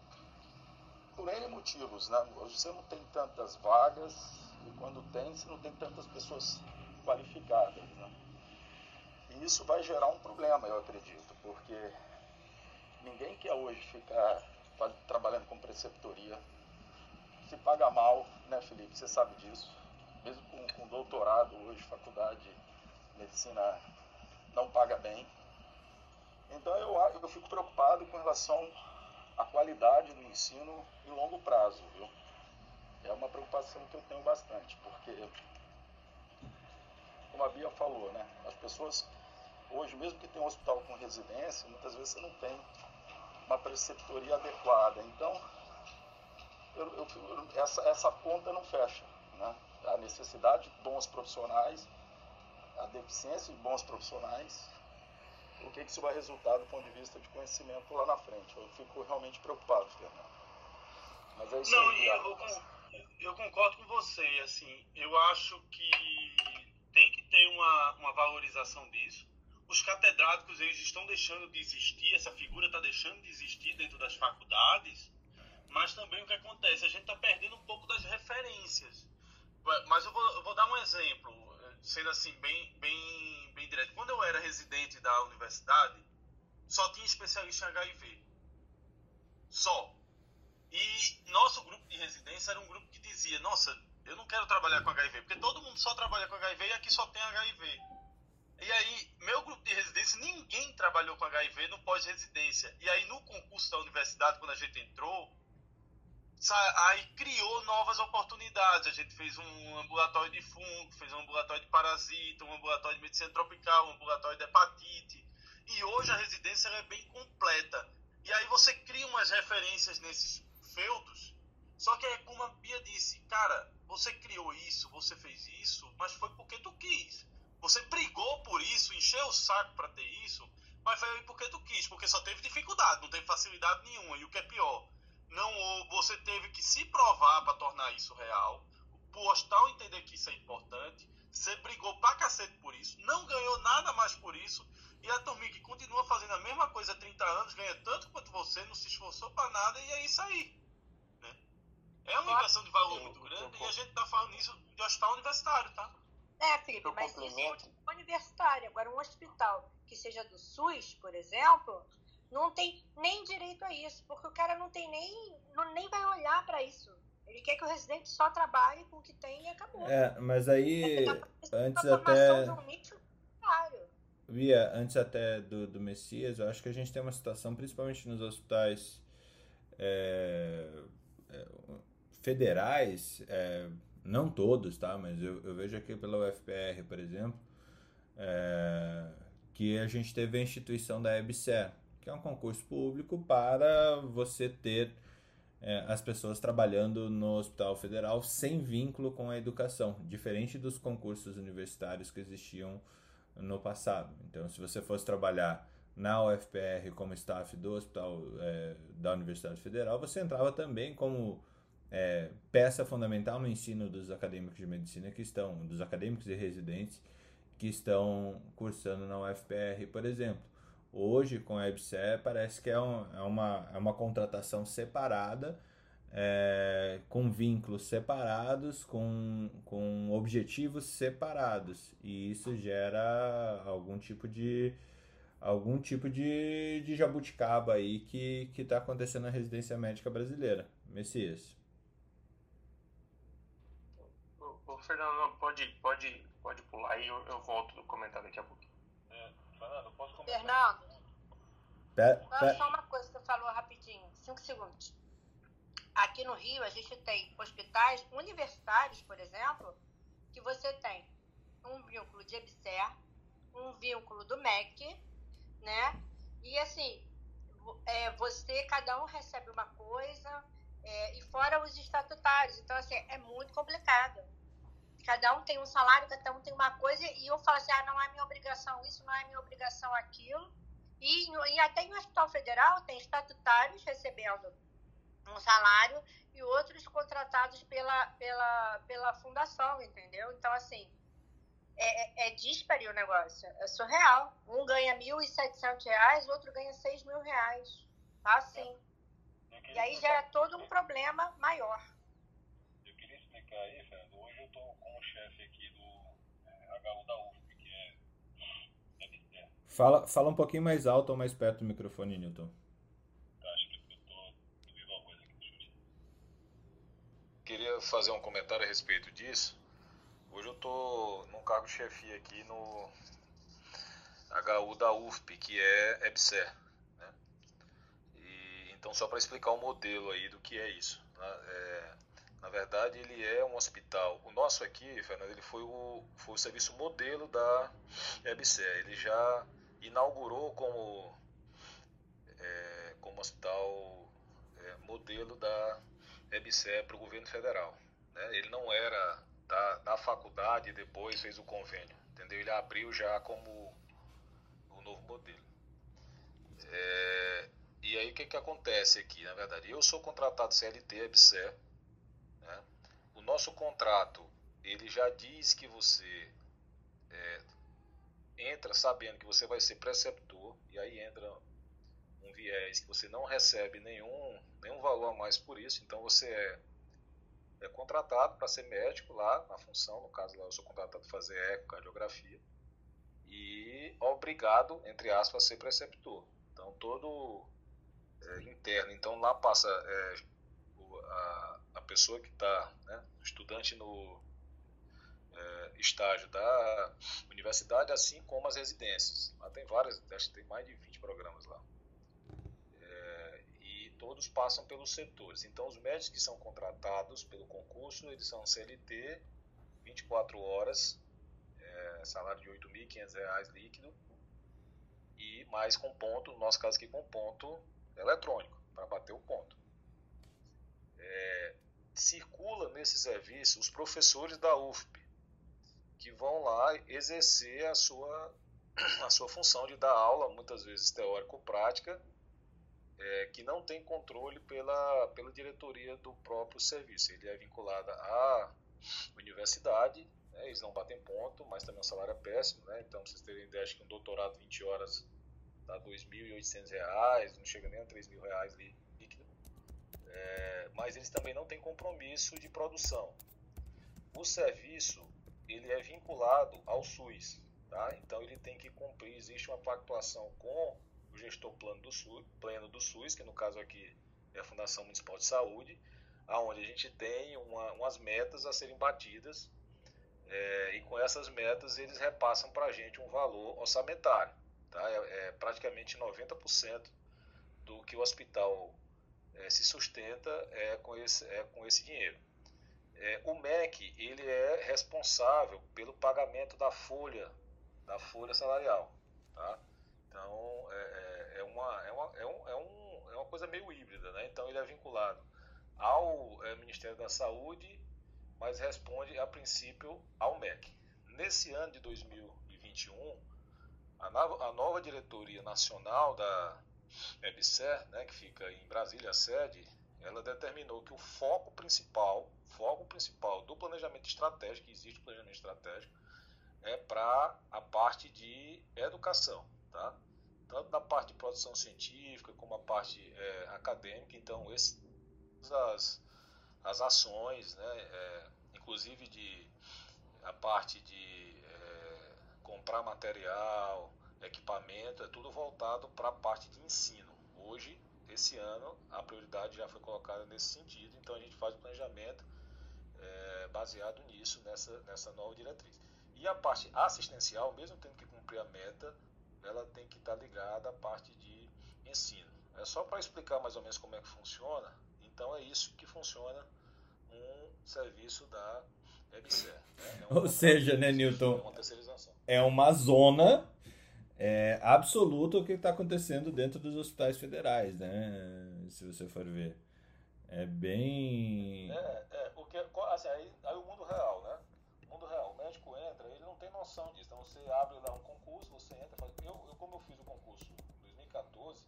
Por N motivos, né? Você não tem tantas vagas e quando tem, você não tem tantas pessoas qualificadas. Né? E isso vai gerar um problema, eu acredito, porque ninguém quer hoje ficar trabalhando com preceptoria. Se paga mal, né, Felipe? Você sabe disso. Mesmo com, com doutorado hoje, faculdade de medicina não paga bem. Então eu, eu fico preocupado com relação à qualidade do ensino em longo prazo, viu? É uma preocupação que eu tenho bastante, porque, como a Bia falou, né? As pessoas, hoje, mesmo que tenha um hospital com residência, muitas vezes você não tem uma preceptoria adequada. Então, eu- eu- essa, essa conta não fecha. Né? A necessidade de bons profissionais, a deficiência de bons profissionais, o que, que isso vai resultar do ponto de vista de conhecimento lá na frente. Eu fico realmente preocupado, Fernando. Mas é isso Não, aí. eu, eu concordo com você, assim, eu acho que tem que ter uma, uma valorização disso. Os catedráticos, eles estão deixando de existir, essa figura está deixando de existir dentro das faculdades, mas também o que acontece, a gente está perdendo um pouco das referências. Mas eu vou, eu vou dar um exemplo, eh, sendo assim, bem, bem, bem direto. Quando eu era residente da universidade, só tinha especialista em HIV. Só. E nosso grupo de residência era um grupo que dizia: Nossa, eu não quero trabalhar com HIV, porque todo mundo só trabalha com HIV e aqui só tem HIV. E aí, meu grupo de residência, ninguém trabalhou com HIV no pós-residência. E aí, no concurso da universidade, quando a gente entrou, aí criou novas oportunidades. A gente fez um ambulatório de fungo, fez um ambulatório de parasita, um ambulatório de medicina tropical, um ambulatório de hepatite. E hoje a residência é bem completa. E aí você cria umas referências nesses feudos. Só que é como a Bia disse, cara, você criou isso, você fez isso, mas foi porque tu quis. Você brigou por isso, encheu o saco para ter isso, mas foi porque tu quis, porque só teve dificuldade, não teve facilidade nenhuma. E o que é pior, não você teve que se provar para tornar isso real. O hospital entender que isso é importante. Você brigou pra cacete por isso, não ganhou nada mais por isso. E a turminha que continua fazendo a mesma coisa há 30 anos, ganha tanto quanto você, não se esforçou pra nada, e é isso aí. né? É uma inversão de valor muito grande, e a gente tá falando isso de hospital universitário, tá? É, Felipe, mas isso é universitário. Agora, um hospital que seja do SUS, por exemplo, não tem nem direito a isso, porque o cara não tem nem, não, nem vai olhar para isso. Ele quer que o residente só trabalhe com o que tem e acabou. É, mas aí, antes até. Bia, antes até do, do Messias, eu acho que a gente tem uma situação, principalmente nos hospitais é, é, federais, é, não todos, tá? Mas eu, eu vejo aqui pela UFPR, por exemplo, é, que a gente teve a instituição da EBSER, que é um concurso público para você ter é, as pessoas trabalhando no Hospital Federal sem vínculo com a educação, diferente dos concursos universitários que existiam no passado. Então, se você fosse trabalhar na UFPR como staff do Hospital é, da Universidade Federal, você entrava também como é, peça fundamental no ensino dos acadêmicos de medicina que estão, dos acadêmicos e residentes que estão cursando na UFPR, por exemplo. Hoje, com a EBSE, parece que é, um, é, uma, é uma contratação separada é, com vínculos separados, com, com objetivos separados. E isso gera algum tipo de algum tipo de, de jabuticaba aí que está acontecendo na residência médica brasileira. Messias. O, Fernando, pode, pode, pode pular aí, eu, eu volto no comentário daqui a pouco. Fernando, posso comentar? Fernando, Pera, só uma coisa que você falou rapidinho, cinco segundos. Aqui no Rio, a gente tem hospitais universitários, por exemplo, que você tem um vínculo de EBSER, um vínculo do MEC, né? E assim, é, você, cada um recebe uma coisa, é, e fora os estatutários. Então, assim, é muito complicado. Cada um tem um salário, cada um tem uma coisa, e eu falo assim, ah, não é minha obrigação isso, não é minha obrigação aquilo. E, e até em hospital federal tem estatutários recebendo um salário e outros contratados pela, pela, pela fundação, entendeu? Então, assim, é, é, é dispare o negócio, é surreal. Um ganha R$ 1.700, o outro ganha R$ reais. Tá assim. E aí gera todo um problema maior. Eu queria explicar aí, Fernando. Hoje eu estou com o chefe aqui do é, HU da UFP, que é Fala, fala um pouquinho mais alto ou mais perto do microfone, Newton. Acho que eu tô ouvindo uma coisa aqui. Queria fazer um comentário a respeito disso. Hoje eu tô num cargo de chefia aqui no HU da UFP, que é EBSER. Né? E, então, só para explicar o modelo aí do que é isso. Né? É, na verdade, ele é um hospital. O nosso aqui, Fernando, ele foi o, foi o serviço modelo da EBSER. Ele já inaugurou como, é, como hospital é, modelo da EBSE para o governo federal. Né? Ele não era da, da faculdade e depois fez o convênio, entendeu? Ele abriu já como o novo modelo. É, e aí o que, que acontece aqui, na verdade? Eu sou contratado CLT EBSE. Nosso contrato, ele já diz que você é, entra sabendo que você vai ser preceptor, e aí entra um viés que você não recebe nenhum, nenhum valor a mais por isso, então você é, é contratado para ser médico lá na função, no caso lá eu sou contratado para fazer ecocardiografia, e obrigado, entre aspas, a ser preceptor. Então todo é, interno, então lá passa é, a, a pessoa que está, né, estudante no é, estágio da universidade, assim como as residências. Lá tem várias, acho que tem mais de 20 programas lá. É, e todos passam pelos setores. Então, os médicos que são contratados pelo concurso, eles são CLT, 24 horas, é, salário de R$ 8.500 líquido, e mais com ponto, no nosso caso aqui com ponto eletrônico, para bater o ponto. É, circula nesse serviço os professores da UFP, que vão lá exercer a sua, a sua função de dar aula, muitas vezes teórico-prática, é, que não tem controle pela, pela diretoria do próprio serviço. Ele é vinculado à universidade, né, eles não batem ponto, mas também o salário é péssimo, né, então vocês terem ideia, acho que um doutorado 20 horas dá R$ 2.800, não chega nem a R$ 3.000 líquido. É, mas eles também não têm compromisso de produção. O serviço ele é vinculado ao SUS, tá? Então ele tem que cumprir, existe uma pactuação com o gestor plano do SUS, pleno do SUS, que no caso aqui é a Fundação Municipal de Saúde, aonde a gente tem uma, umas metas a serem batidas é, e com essas metas eles repassam para a gente um valor orçamentário, tá? É, é praticamente 90% do que o hospital é, se sustenta é com esse, é com esse dinheiro. É, o MEC ele é responsável pelo pagamento da folha, da folha salarial, tá? Então é, é, é uma, é, uma, é, um, é, um, é uma coisa meio híbrida, né? Então ele é vinculado ao é, Ministério da Saúde, mas responde a princípio ao MEC. Nesse ano de 2021, a nova, a nova diretoria nacional da EBSER, né, que fica em Brasília, a sede, ela determinou que o foco principal foco principal do planejamento estratégico, que existe planejamento estratégico, é para a parte de educação, tá? Tanto na parte de produção científica como a parte é, acadêmica. Então, esse, as, as ações, né? É, inclusive de a parte de é, comprar material, equipamento, é tudo voltado para a parte de ensino. Hoje, esse ano, a prioridade já foi colocada nesse sentido, então a gente faz o planejamento é, baseado nisso, nessa, nessa nova diretriz. E a parte assistencial, mesmo tendo que cumprir a meta, ela tem que estar ligada à parte de ensino. É só para explicar mais ou menos como é que funciona, então é isso que funciona um serviço da EBSER. Né? É Ou seja, né, Newton? É uma zona é, absoluta o que está acontecendo dentro dos hospitais federais, né? Se você for ver. É bem. É, é porque assim, aí, aí o mundo real, né? O mundo real, o médico entra, ele não tem noção disso. Então você abre lá um concurso, você entra, eu, eu como eu fiz o concurso em 2014,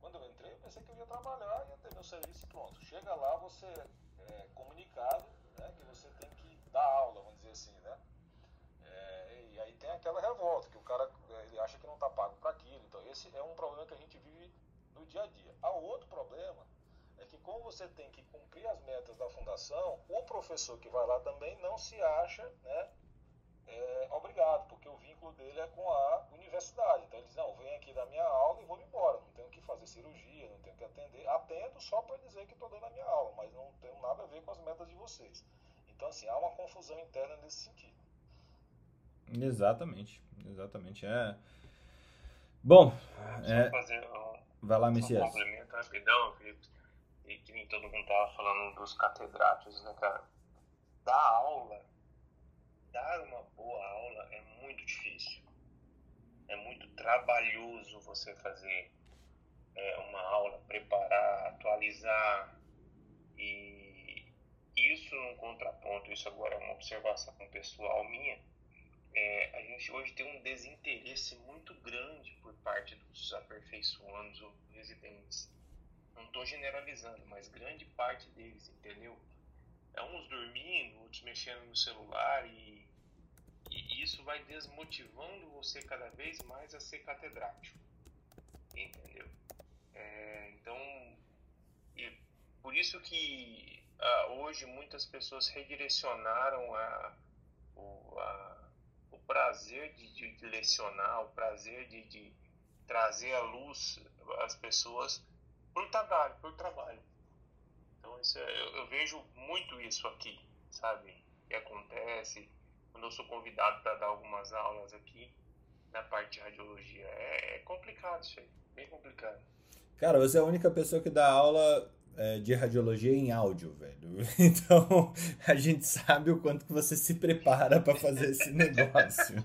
quando eu entrei, eu pensei que eu ia trabalhar, ia ter meu serviço pronto. Chega lá, você é comunicado, né, que você tem que dar aula, vamos dizer assim, né? É, e aí tem aquela revolta, que o cara ele acha que não está pago para aquilo. Então esse é um problema que a gente vive no dia a dia. Há outro problema é que como você tem que cumprir as metas da fundação, o professor que vai lá também não se acha né, é, obrigado, porque o vínculo dele é com a universidade. Então ele diz, não, vem aqui da minha aula e vou embora. Não tenho que fazer cirurgia, não tenho que atender. Atendo só para dizer que estou dando a minha aula, mas não tenho nada a ver com as metas de vocês. Então, assim, há uma confusão interna nesse sentido. Exatamente, exatamente. É. Bom, é... fazer um, vai lá, Messias. Um complemento rapidão, Felipe e que nem todo mundo tava falando dos catedráticos, né, cara? Dar aula, dar uma boa aula é muito difícil. É muito trabalhoso você fazer é, uma aula, preparar, atualizar. E isso num contraponto, isso agora é uma observação pessoal minha, é, a gente hoje tem um desinteresse muito grande por parte dos aperfeiçoados ou residentes não estou generalizando, mas grande parte deles, entendeu? É uns dormindo, outros mexendo no celular e, e isso vai desmotivando você cada vez mais a ser catedrático, entendeu? É, então, e por isso que ah, hoje muitas pessoas redirecionaram a, a, prazer de, de, lecionar, o prazer de, de trazer à luz as pessoas por trabalho, por trabalho. Então isso é, eu, eu, vejo muito isso aqui, sabe? Que acontece quando eu sou convidado para dar algumas aulas aqui na parte de radiologia. É, é, complicado isso aí, bem complicado. Cara, você é a única pessoa que dá aula de radiologia em áudio, velho. Então a gente sabe o quanto que você se prepara para fazer esse negócio.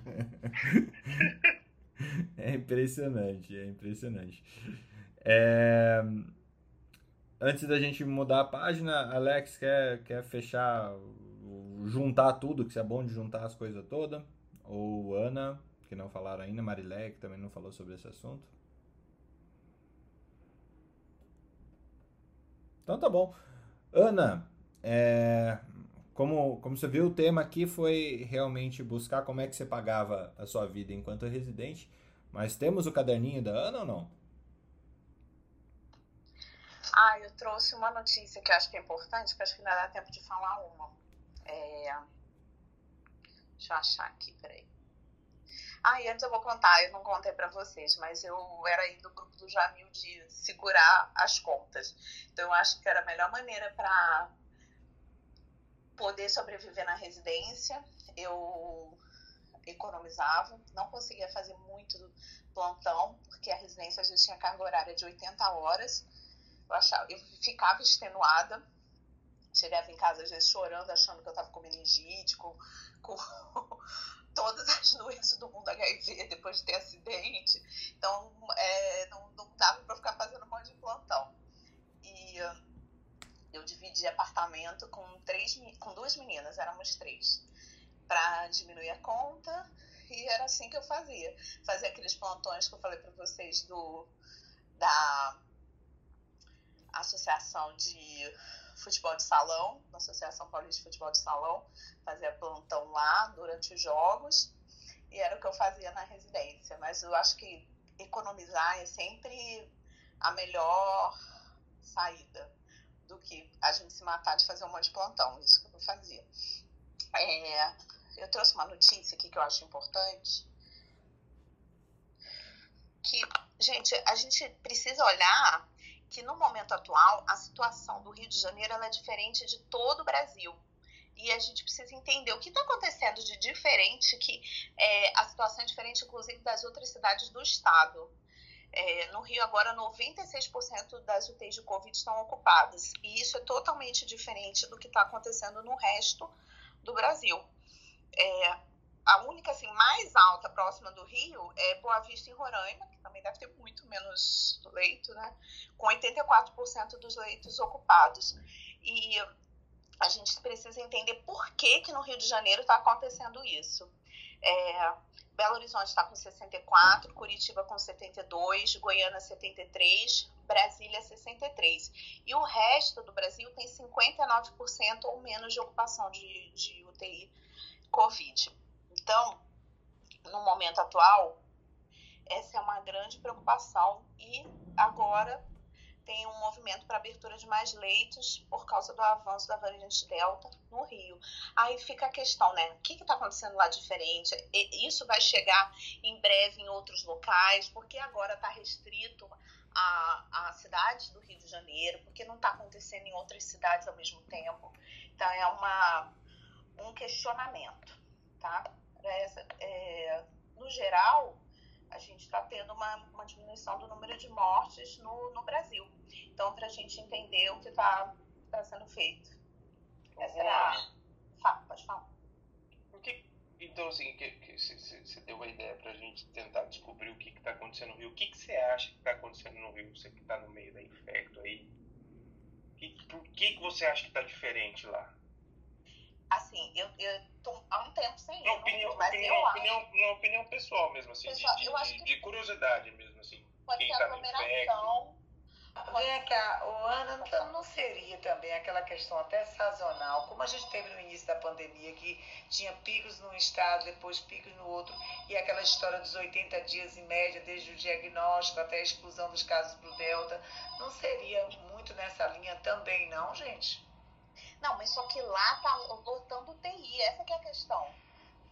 é impressionante, é impressionante. É... Antes da gente mudar a página, Alex quer, quer fechar, juntar tudo, que é bom de juntar as coisas todas. Ou Ana, que não falaram ainda, Marilé, que também não falou sobre esse assunto. Então tá bom. Ana, é, como, como você viu, o tema aqui foi realmente buscar como é que você pagava a sua vida enquanto residente. Mas temos o caderninho da Ana ou não? Ah, eu trouxe uma notícia que eu acho que é importante, que acho que ainda dá tempo de falar uma. É... Deixa eu achar aqui, peraí. Ah, e antes eu vou contar, eu não contei para vocês, mas eu era aí do grupo do Jamil de segurar as contas. Então eu acho que era a melhor maneira para poder sobreviver na residência. Eu economizava, não conseguia fazer muito plantão, porque a residência a gente tinha carga horária de 80 horas. Eu, achava, eu ficava extenuada. Chegava em casa, às vezes, chorando, achando que eu estava com meningite, com, com todas as doenças do mundo HIV depois de ter acidente. Então, é, não, não dava para ficar fazendo um monte de plantão. E eu dividi apartamento com, três, com duas meninas, éramos três, para diminuir a conta. E era assim que eu fazia. Fazia aqueles plantões que eu falei para vocês do da associação de futebol de salão, na Associação Paulista de Futebol de Salão, fazia plantão lá durante os jogos e era o que eu fazia na residência. Mas eu acho que economizar é sempre a melhor saída, do que a gente se matar de fazer um monte de plantão, isso que eu fazia. É, eu trouxe uma notícia aqui que eu acho importante. Que, gente, a gente precisa olhar que no momento atual a situação do Rio de Janeiro é diferente de todo o Brasil. E a gente precisa entender o que está acontecendo de diferente, que é, a situação é diferente, inclusive, das outras cidades do estado. É, no Rio, agora, 96% das UTIs de Covid estão ocupadas. E isso é totalmente diferente do que está acontecendo no resto do Brasil. É, a única assim, mais alta próxima do Rio é Boa Vista, em Roraima, também deve ter muito menos leito, né? com 84% dos leitos ocupados. E a gente precisa entender por que, que no Rio de Janeiro está acontecendo isso. É, Belo Horizonte está com 64, Curitiba com 72, Goiânia 73, Brasília 63. E o resto do Brasil tem 59% ou menos de ocupação de, de UTI Covid. Então, no momento atual, essa é uma grande preocupação e agora tem um movimento para abertura de mais leitos por causa do avanço da variante Delta no Rio. Aí fica a questão, né? O que está acontecendo lá diferente? Isso vai chegar em breve em outros locais, porque agora está restrito a, a cidade do Rio de Janeiro, porque não está acontecendo em outras cidades ao mesmo tempo. Então é uma, um questionamento, tá? Essa, é, no geral, a gente está tendo uma, uma diminuição do número de mortes no, no Brasil. Então, para a gente entender o que está tá sendo feito. Essa é a. Fala, pode falar. Que, então, assim, você deu uma ideia para a gente tentar descobrir o que está acontecendo no Rio. O que você acha que está acontecendo no Rio? Você que está no meio da infecto aí. Que, por que, que você acha que está diferente lá? Assim, eu, eu tô há um tempo sem ir, opinião, mas opinião, eu opinião, acho. Uma opinião pessoal mesmo, assim, Pessoal, de, eu de, que de curiosidade mesmo, assim. Pode quem ser tá aglomeração. Vem cá, o Ana, não, não seria também aquela questão até sazonal, como a gente teve no início da pandemia, que tinha picos num estado, depois picos no outro, e aquela história dos 80 dias em média, desde o diagnóstico até a exclusão dos casos para o Delta, não seria muito nessa linha também, não, gente? Não, mas só que lá tá lotando UTI, essa que é a questão.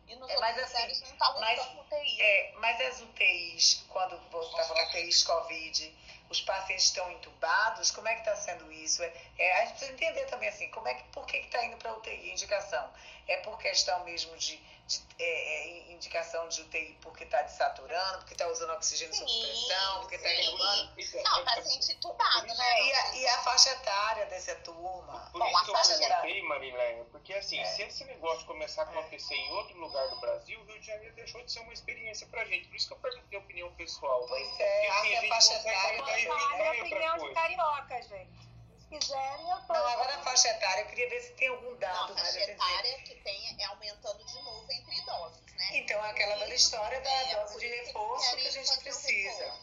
E nos É, mas assim, não tá mas- lotando UTI. É, mas as UTIs, quando você está falando UTIs Covid, os pacientes estão entubados, como é que está sendo isso? É, é, a gente precisa entender também assim, como é que, por que está indo para UTI? Indicação. É por questão mesmo de, de- é, é, indicação de UTI porque está desaturando, porque está usando oxigênio sob pressão, porque está? Então, Não, é- é- paciente entubado, né? E a, e a faixa etária dessa turma? Por Bom, isso a que eu perguntei, Marilé, porque assim, É. se esse negócio começar a acontecer em outro lugar do Brasil, o Rio de Janeiro deixou de ser uma experiência pra gente. Por isso que eu perguntei a opinião pessoal. Pois é, Porque, assim, a gente faixa consegue etária Falar né? a opinião de carioca, gente. Se quiserem, eu tô. Não, agora a faixa etária, eu queria ver se tem algum Não, dado a faixa a dizer. etária que tem é aumentando de novo entre idosos, né? Então, aquela velha história da É, dose de reforço que a gente precisa.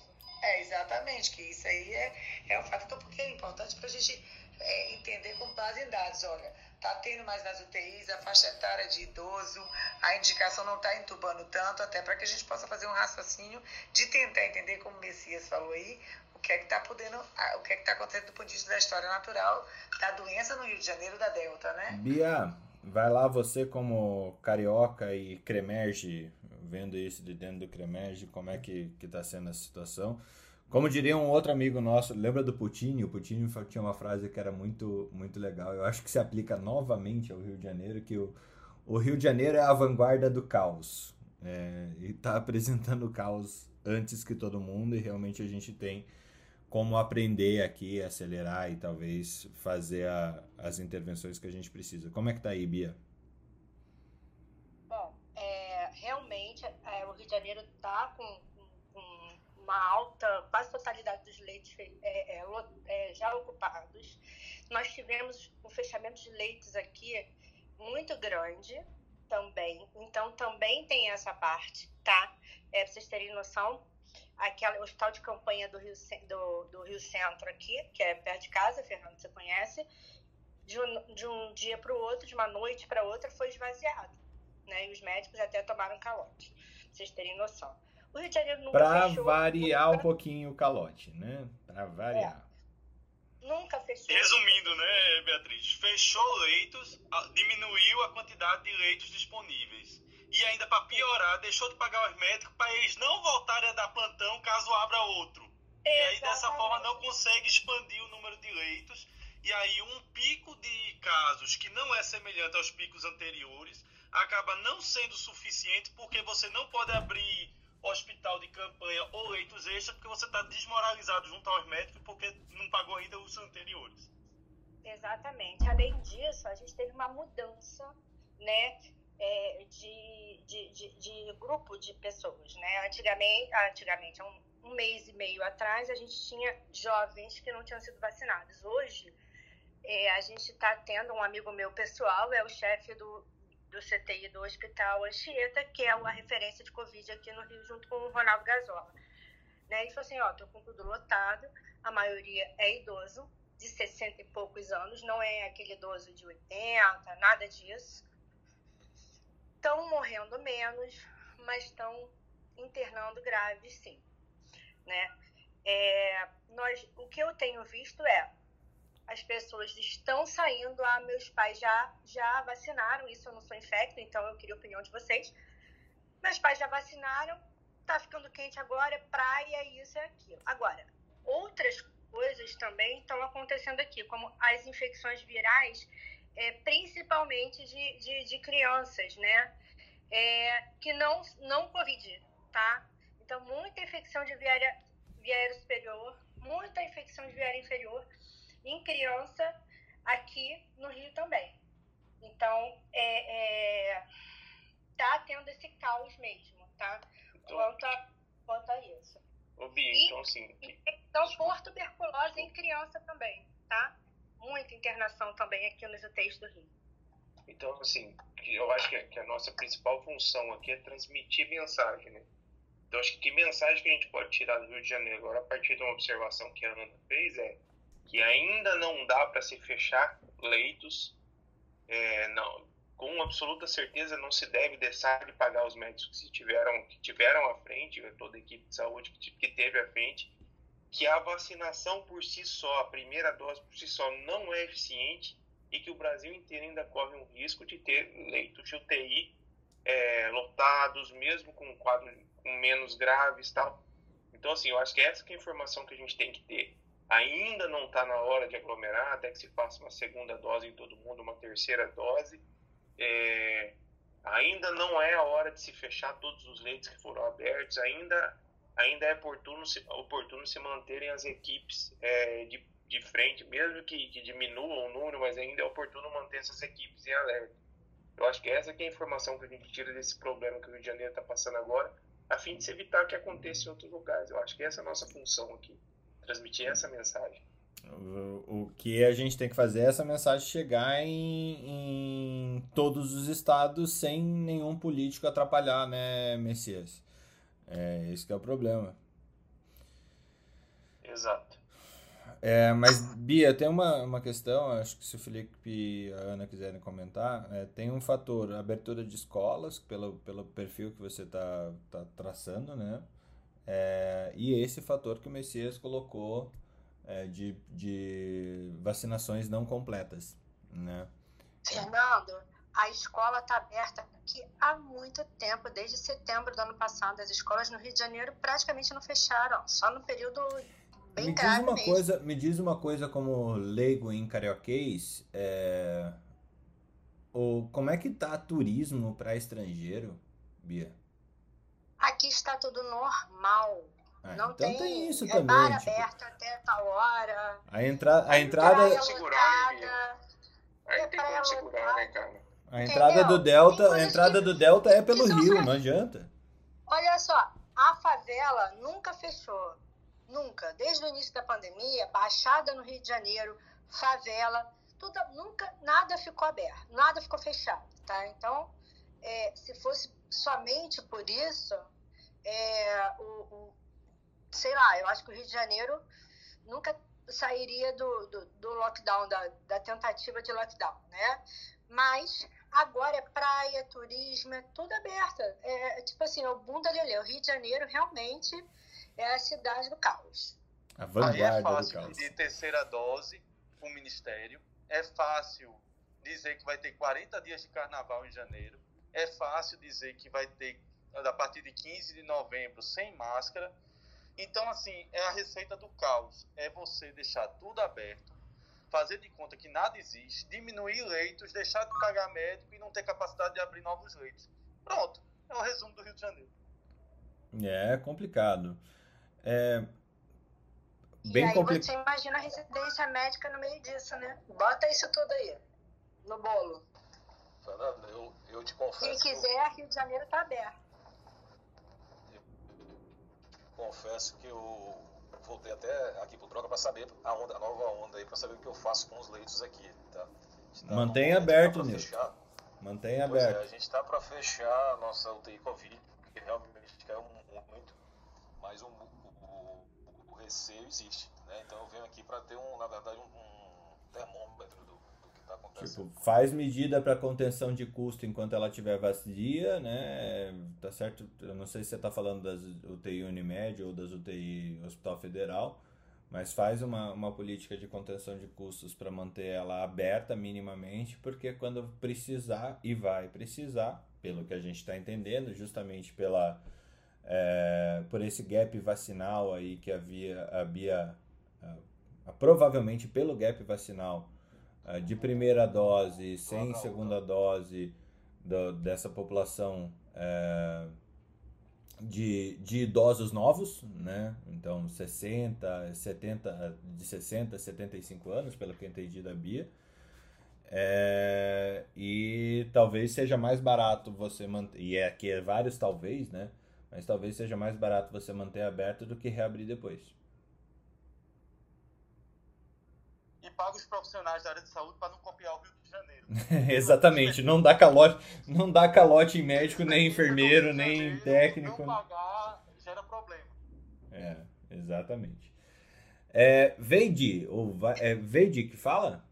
É, exatamente, que isso aí é, é um fator porque é importante para a gente é, entender com base em dados. Olha, tá tendo mais nas UTIs, a faixa etária de idoso, a indicação não está entubando tanto, até para que a gente possa fazer um raciocínio de tentar entender, como o Messias falou aí, que é que está podendo, o que é que está acontecendo do ponto de vista da história natural da doença no Rio de Janeiro da Delta, né? Bia, vai lá você como carioca e cremerge, vendo isso de dentro do cremerge, como é que, que tá sendo a situação. Como diria um outro amigo nosso, lembra do Putin? O Putin tinha uma frase que era muito, muito legal. Eu acho que se aplica novamente ao Rio de Janeiro, que o, o Rio de Janeiro é a vanguarda do caos. É, e tá apresentando o caos antes que todo mundo, e realmente a gente tem como aprender aqui, acelerar e talvez fazer a- as intervenções que a gente precisa. Como é que tá aí, Bia? Bom, é, realmente é, o Rio de Janeiro está com, com- uma alta, quase totalidade dos leitos é, é, é, já ocupados. Nós tivemos um fechamento de leitos aqui muito grande também, então também tem essa parte, tá? É, para vocês terem noção, aquele hospital de campanha do Rio, do, do Rio Centro aqui, que é perto de casa, Fernando, você conhece, de um, de um dia para o outro, de uma noite para outra, foi esvaziado né? E os médicos até tomaram calote, pra vocês terem noção. O Rio de Janeiro nunca Pra fechou. variar um pouquinho o calote, né? Pra variar. Nunca fechou. Resumindo, né, Beatriz? Fechou leitos, diminuiu a quantidade de leitos disponíveis. E ainda para piorar, deixou de pagar os médicos para eles não voltarem a dar plantão caso abra outro. E aí dessa Exatamente. forma não consegue expandir o número de leitos. E aí um pico de casos que não é semelhante aos picos anteriores acaba não sendo suficiente porque você não pode abrir hospital de campanha ou leitos extras porque você está desmoralizado junto aos médicos porque não pagou ainda os anteriores. Exatamente. Além disso, a gente teve uma mudança, né, é, de, de, de, de grupo de pessoas, né? Antigamente, antigamente, há um, um mês e meio atrás, a gente tinha jovens que não tinham sido vacinados. Hoje, é, a gente está tendo um amigo meu pessoal, é o chefe do, do CTI do Hospital Anchieta, que é a referência de Covid aqui no Rio, junto com o Ronaldo Gazola. Né? Ele falou assim, ó, tô com tudo lotado, a maioria é idoso, de 60 e poucos anos, não é aquele idoso de 80, nada disso. Estão morrendo menos, mas estão internando graves, sim. Né? É, nós, o que eu tenho visto é as pessoas estão saindo, ah, meus pais já, já vacinaram, isso eu não sou infecto, então eu queria a opinião de vocês. Meus pais já vacinaram, tá ficando quente agora, é praia, isso e aquilo. Agora, outras coisas também estão acontecendo aqui, como as infecções virais, é, principalmente de, de, de crianças, né? É, que não, não Covid, tá? Então, muita infecção de via aérea superior, muita infecção de via aérea inferior em criança aqui no Rio também. Então, é, é, tá tendo esse caos mesmo, tá? Então- Quanto a, quanto a isso. E- então assim, Infecção por tuberculose em criança também, tá? Muita internação também aqui nos UTIs do Rio. Então, assim, eu acho que a nossa principal função aqui é transmitir mensagem, né? Então, acho que que mensagem que a gente pode tirar do Rio de Janeiro agora, a partir de uma observação que a Ana fez, é que ainda não dá para se fechar leitos, é, não, com absoluta certeza não se deve deixar de pagar os médicos que tiveram, que tiveram à frente, toda a equipe de saúde que, que teve à frente, que a vacinação por si só, a primeira dose por si só, não é eficiente e que o Brasil inteiro ainda corre um risco de ter leitos de UTI é, lotados, mesmo com um quadro com menos graves tal. Então, assim, eu acho que essa que é a informação que a gente tem que ter. Ainda não está na hora de aglomerar, até que se faça uma segunda dose em todo mundo, uma terceira dose. É, ainda não é a hora de se fechar todos os leitos que foram abertos, ainda, ainda é oportuno se, oportuno se manterem as equipes é, de, de frente, mesmo que, que diminua o número, mas ainda é oportuno manter essas equipes em alerta. Eu acho que essa que é a informação que a gente tira desse problema que o Rio de Janeiro está passando agora, a fim de se evitar que aconteça em outros lugares. Eu acho que essa é a nossa função aqui, transmitir essa mensagem. O, que a gente tem que fazer é essa mensagem chegar em, em todos os estados sem nenhum político atrapalhar, né, Messias? É, esse que é o problema. Exato. É, mas, Bia, tem uma, uma questão, acho que se o Felipe e a Ana quiserem comentar, é, tem um fator, abertura de escolas, pelo, pelo perfil que você está tá traçando, né? É, e esse fator que o Messias colocou é, de, de vacinações não completas, né? Fernando, a escola está aberta aqui há muito tempo, desde setembro do ano passado. As escolas no Rio de Janeiro praticamente não fecharam, só no período bem Me diz grave uma mesmo. coisa, me diz uma coisa como leigo em carioquês, é, o, como é que tá turismo para estrangeiro, Bia? Aqui está tudo normal. Ah, não então tem, tem isso é também, bar tipo, aberto até tal hora. a, entra, a entrada, praia segurar, né, Bia? lotada. Aí É tem como segurar, né, cara? A entrada do Entendeu? Delta, Tem a entrada que- do Delta é pelo Rio, fra- não adianta. Olha só, a favela nunca fechou. Nunca. Desde o início da pandemia, Baixada no Rio de Janeiro, favela, tudo, nunca, nada ficou aberto, nada ficou fechado, tá? Então, é, se fosse somente por isso, é, o, o- sei lá, eu acho que o Rio de Janeiro nunca sairia do, do, do lockdown, da, da tentativa de lockdown, né? Mas agora é praia, turismo, é tudo aberto. É, é tipo assim, o bunda lelê. O Rio de Janeiro realmente é a cidade do caos. A Aí é vanguarda do fácil caos. pedir terceira dose para o Ministério. É fácil dizer que vai ter 40 dias de carnaval em janeiro. É fácil dizer que vai ter, a partir de 15 de novembro, sem máscara. Então, assim, é a receita do caos. É você deixar tudo aberto, fazer de conta que nada existe, diminuir leitos, deixar de pagar médico e não ter capacidade de abrir novos leitos. Pronto. É o resumo do Rio de Janeiro. É complicado. É e bem aí complicado. você imagina a residência médica no meio disso, né? Bota isso tudo aí, no bolo. Fernando, eu, eu te Quem confesso. que eu- quiser, Rio de Janeiro tá aberto. confesso que eu voltei até aqui pro Troca para saber a, onda, a nova onda aí, para saber o que eu faço com os leitos aqui, tá? Tá Mantenha aberto, pra Nilton. Mantenha Pois é, aberto. a gente tá para fechar a nossa UTI Covid, porque realmente caiu muito, mas o, o, o receio existe, né? Então eu venho aqui para ter, um, na verdade, um, um termômetro do, está acontecendo. Tipo, faz medida para contenção de custo enquanto ela estiver vazia, né? Tá certo? Eu não sei se você está falando das UTI Unimed ou das UTI Hospital Federal, mas faz uma, uma política de contenção de custos para manter ela aberta minimamente, porque quando precisar, e vai precisar, pelo que a gente está entendendo, justamente pela, é, por esse gap vacinal aí que havia, havia provavelmente pelo gap vacinal de primeira dose sem segunda dose do- dessa população eh, de, de idosos novos, né? Então 60, 70, de 60 a 75 anos, pelo que eu entendi da Bia. É, e talvez seja mais barato você manter, e é aqui é vários talvez, né? Mas talvez seja mais barato você manter aberto do que reabrir depois. E paga os profissionais da área de saúde para não copiar o Rio de Janeiro. Exatamente, não dá calote, não dá calote em médico, nem enfermeiro, nem técnico. Não pagar gera problema. É, exatamente. É, Veidi, ou é Veidi que fala?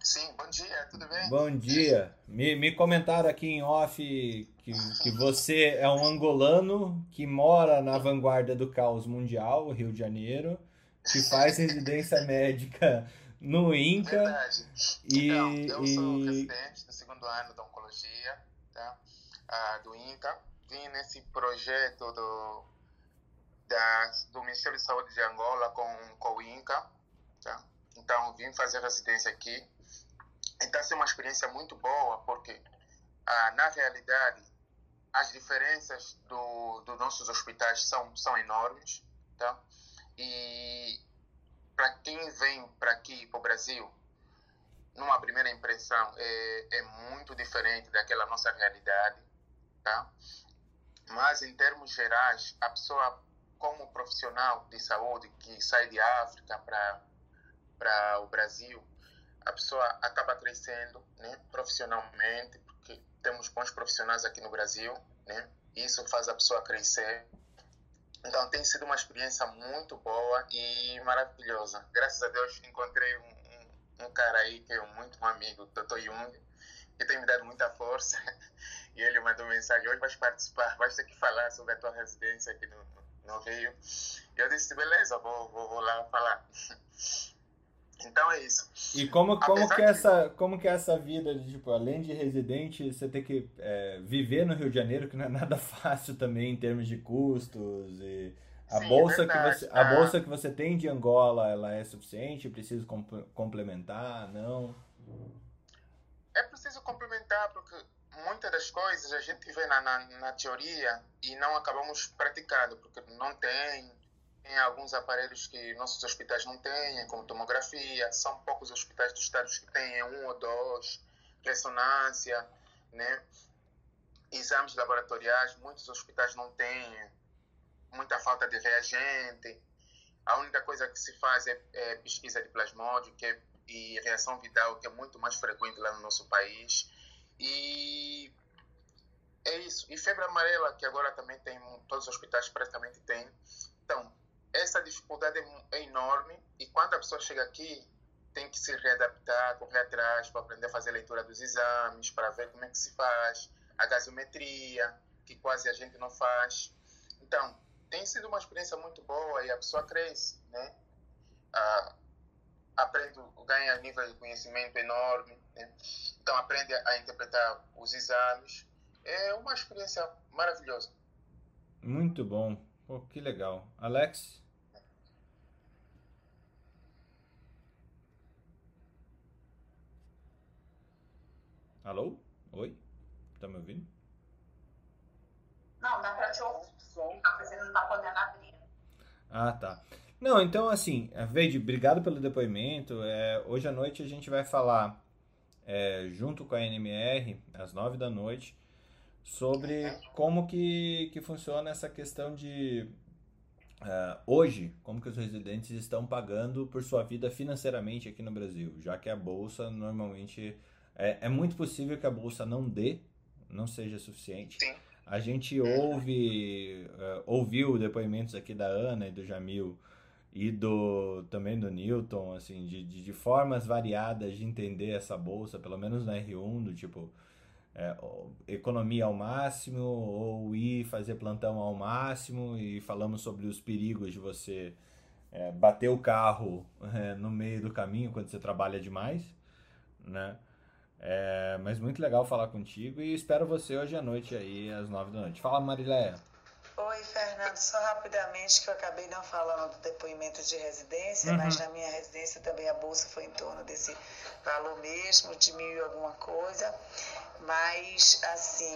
Sim, bom dia, tudo bem? Bom dia. Me, me comentaram aqui em off que, que você é um angolano que mora na vanguarda do caos mundial, Rio de Janeiro, que faz residência médica no INCA. Verdade. E, Então, eu sou e residente do segundo ano da oncologia, tá? Ah, do INCA. Vim nesse projeto do, da, do Ministério de Saúde de Angola com, com o INCA, tá? Então, vim fazer residência aqui. Então, é uma experiência muito boa, porque, ah, na realidade, as diferenças do, dos nossos hospitais são, são enormes, tá? E para quem vem para aqui, para o Brasil, numa primeira impressão, é, é muito diferente daquela nossa realidade, tá? Mas, em termos gerais, a pessoa, como profissional de saúde que sai de África para o Brasil, a pessoa acaba crescendo né, profissionalmente, porque temos bons profissionais aqui no Brasil, né? Isso faz a pessoa crescer. Então, tem sido uma experiência muito boa e maravilhosa. Graças a Deus, encontrei um, um, um cara aí que é muito um amigo, Dr. Jung, que tem me dado muita força. E ele mandou mensagem: hoje vais participar, vais ter que falar sobre a tua residência aqui no, no Rio. E eu disse: beleza, vou, vou, vou lá falar. Então é isso. E como, como, Apesar que é que- essa, como que é essa vida de, tipo, além de residente, você ter que é, viver no Rio de Janeiro, que não é nada fácil também em termos de custos e a Sim, bolsa que verdade. você, a Ah. bolsa que você tem de Angola, ela é suficiente? Preciso comp- complementar? Não? É preciso complementar, porque muitas das coisas a gente vê na, na, na teoria e não acabamos praticando, porque não tem, tem alguns aparelhos que nossos hospitais não têm, como tomografia, são poucos hospitais dos estados que têm um ou dois, ressonância, né? exames laboratoriais, muitos hospitais não têm, muita falta de reagente. A única coisa que se faz é, é pesquisa de plasmódio que é, e reação vital, que é muito mais frequente lá no nosso país. E é isso. E febre amarela, que agora também tem, todos os hospitais praticamente têm. Então, essa dificuldade é, é enorme e quando a pessoa chega aqui, tem que se readaptar, correr atrás para aprender a fazer a leitura dos exames, para ver como é que se faz, a gasometria, que quase a gente não faz. Então, tem sido uma experiência muito boa e a pessoa cresce, né? uh, aprende, ganha nível de conhecimento enorme, né? então aprende a interpretar os exames. É uma experiência maravilhosa. Muito bom. Pô, que legal. Alex? Alô? Oi? Tá me ouvindo? Não, dá pra te ouvir. Mas ele não tá podendo abrir. Ah, tá. Não, então assim, Veide, obrigado pelo depoimento. É, hoje à noite a gente vai falar, é, junto com a NMR, às nove da noite, sobre como que, que funciona essa questão de uh, hoje, como que os residentes estão pagando por sua vida financeiramente aqui no Brasil, já que a bolsa normalmente é, é muito possível que a bolsa não dê, não seja suficiente. Sim. A gente ouve, uh, ouviu depoimentos aqui da Ana e do Jamil e do também do Newton, assim, de, de, de, formas variadas de entender essa bolsa, pelo menos na R1, do tipo é, economia ao máximo ou ir fazer plantão ao máximo e falamos sobre os perigos de você é, bater o carro é, no meio do caminho quando você trabalha demais, né? É, mas muito legal falar contigo e espero você hoje à noite aí, às nove da noite. Fala, Mariléia. Oi, Fernando. Só rapidamente que eu acabei não falando do depoimento de residência, uhum. mas na minha residência também a bolsa foi em torno desse valor mesmo, de mil e alguma coisa. Mas, assim,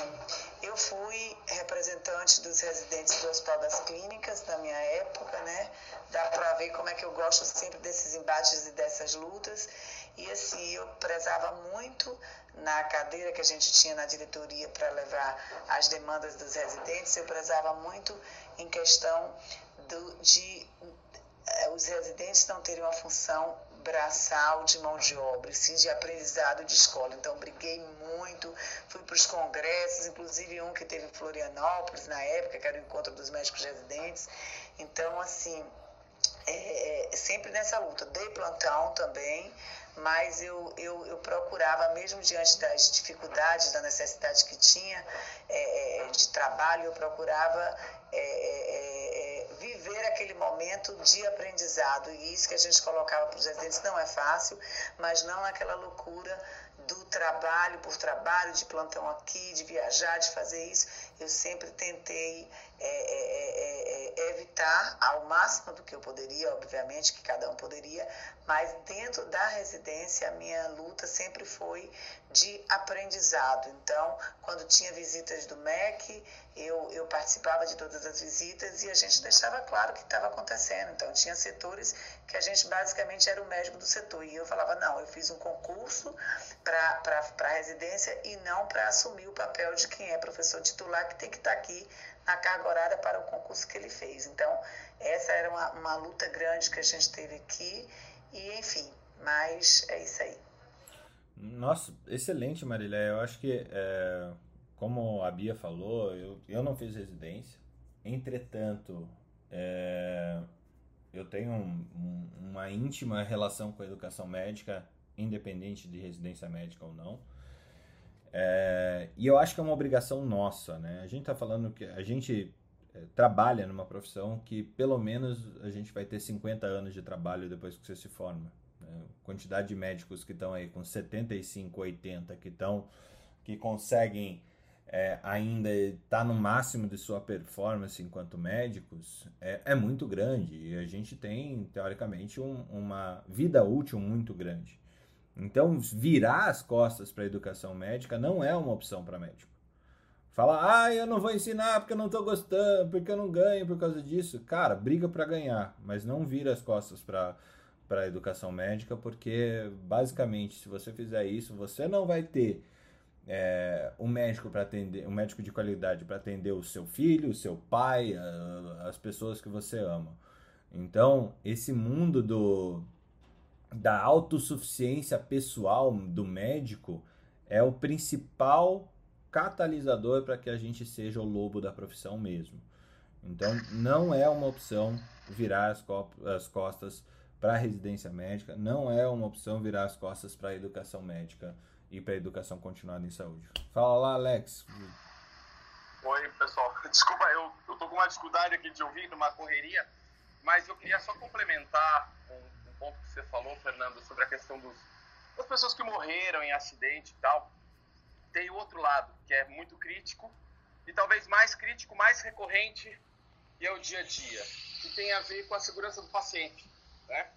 eu fui representante dos residentes do Hospital das Clínicas na minha época, né? Dá para ver como é que eu gosto sempre desses embates e dessas lutas. E assim, eu prezava muito na cadeira que a gente tinha na diretoria para levar as demandas dos residentes, eu prezava muito em questão do, de eh, os residentes não terem uma função braçal de mão de obra, sim de aprendizado de escola. Então, briguei muito, fui para os congressos, inclusive um que teve em Florianópolis na época, que era o encontro dos médicos residentes. Então, assim, é, é sempre nessa luta. Dei plantão também, mas eu, eu, eu procurava, mesmo diante das dificuldades, da necessidade que tinha é, é de trabalho, eu procurava é, é, viver aquele momento de aprendizado. E isso que a gente colocava para os residentes não é fácil, mas não aquela loucura do trabalho por trabalho, de plantão aqui, de viajar, de fazer isso. Eu sempre tentei é, é, é, evitar ao máximo do que eu poderia, obviamente que cada um poderia, mas dentro da residência a minha luta sempre foi de aprendizado. Então, quando tinha visitas do MEC, eu, eu participava de todas as visitas e a gente deixava claro o que estava acontecendo. Então, tinha setores que a gente basicamente era o médico do setor. E eu falava, não, eu fiz um concurso para a residência e não para assumir o papel de quem é professor titular, que tem que estar tá aqui na carga horária para o concurso que ele fez. Então, essa era uma, uma luta grande que a gente teve aqui. E, enfim, mas é isso aí. Nossa, excelente, Marília. Eu acho que, é, como a Bia falou, eu, eu não fiz residência. Entretanto, é, eu tenho um, um, uma íntima relação com a educação médica, independente de residência médica ou não. É, e eu acho que é uma obrigação nossa, né? A gente está falando que a gente é, trabalha numa profissão que pelo menos a gente vai ter 50 anos de trabalho depois que você se forma. Né? Quantidade de médicos que estão aí com 75, 80, que estão que conseguem é, ainda estar tá no máximo de sua performance enquanto médicos é, é muito grande e a gente tem teoricamente um, uma vida útil muito grande. Então, virar as costas para a educação médica não é uma opção para médico. Falar, ah, eu não vou ensinar porque eu não estou gostando, porque eu não ganho por causa disso. Cara, briga para ganhar, mas não vira as costas para para a educação médica, porque basicamente, se você fizer isso, você não vai ter é, um médico para atender, um médico de qualidade para atender o seu filho, o seu pai, a, as pessoas que você ama. Então, esse mundo do da autossuficiência pessoal do médico é o principal catalisador para que a gente seja o lobo da profissão mesmo. Então, não é uma opção virar as, as costas para a residência médica, não é uma opção virar as costas para a educação médica e para a educação continuada em saúde. Fala lá, Alex. Oi, pessoal. Desculpa, eu, tô com uma dificuldade aqui de ouvir, numa correria, mas eu queria só complementar um, ponto que você falou, Fernando, sobre a questão dos, das pessoas que morreram em acidente e tal. Tem o outro lado, que é muito crítico, e talvez mais crítico, mais recorrente, e é o dia a dia, que tem a ver com a segurança do paciente. Né?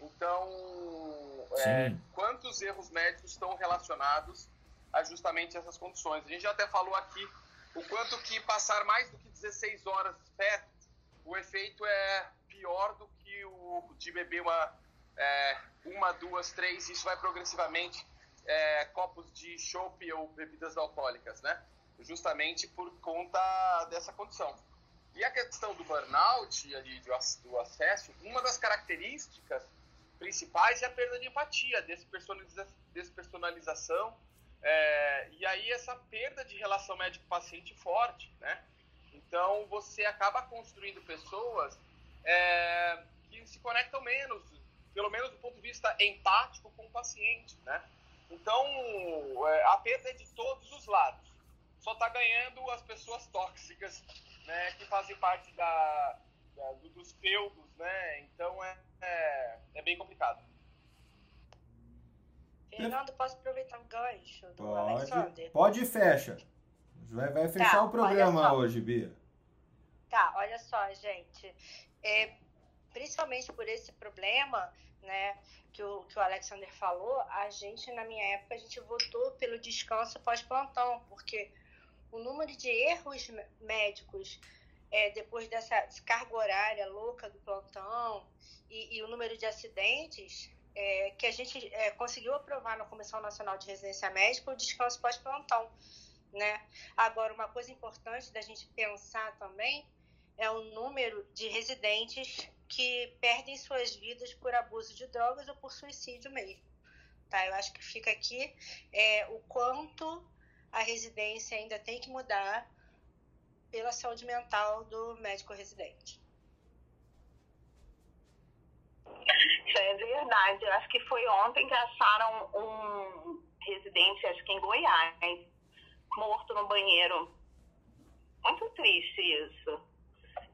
Então, é, quantos erros médicos estão relacionados a justamente essas condições? A gente já até falou aqui o quanto que passar mais do que 16 horas pé, o efeito é pior do que o de beber uma, é, uma duas, três, isso vai progressivamente é, copos de chopp ou bebidas alcoólicas, né? Justamente por conta dessa condição. E a questão do burnout e do acesso, uma das características principais é a perda de empatia, despersonalização, é, e aí essa perda de relação médico-paciente forte, né? Então você acaba construindo pessoas é, que se conectam menos, pelo menos do ponto de vista empático com o paciente, né? Então é, a perda é de todos os lados. Só está ganhando as pessoas tóxicas, né? Que fazem parte da, da dos feudos, né? Então é, é, é bem complicado. Fernando, posso aproveitar o gancho do Pode, Alexander? pode e fecha. Vai, vai fechar Tá, o programa hoje, Bia. Tá, olha só, gente. É, principalmente por esse problema, né, que o, que o Alexander falou, a gente, na minha época, a gente votou pelo descanso pós-plantão, porque o número de erros mé- médicos é, depois dessa carga horária louca do plantão e, e o número de acidentes é, que a gente é, conseguiu aprovar na Comissão Nacional de Residência Médica o descanso pós-plantão, né? Agora, uma coisa importante da gente pensar também é o número de residentes que perdem suas vidas por abuso de drogas ou por suicídio mesmo. Tá? Eu acho que fica aqui é, o quanto a residência ainda tem que mudar pela saúde mental do médico residente. Isso é verdade. Eu acho que foi ontem que acharam um residente, acho que em Goiás, morto no banheiro. Muito triste isso.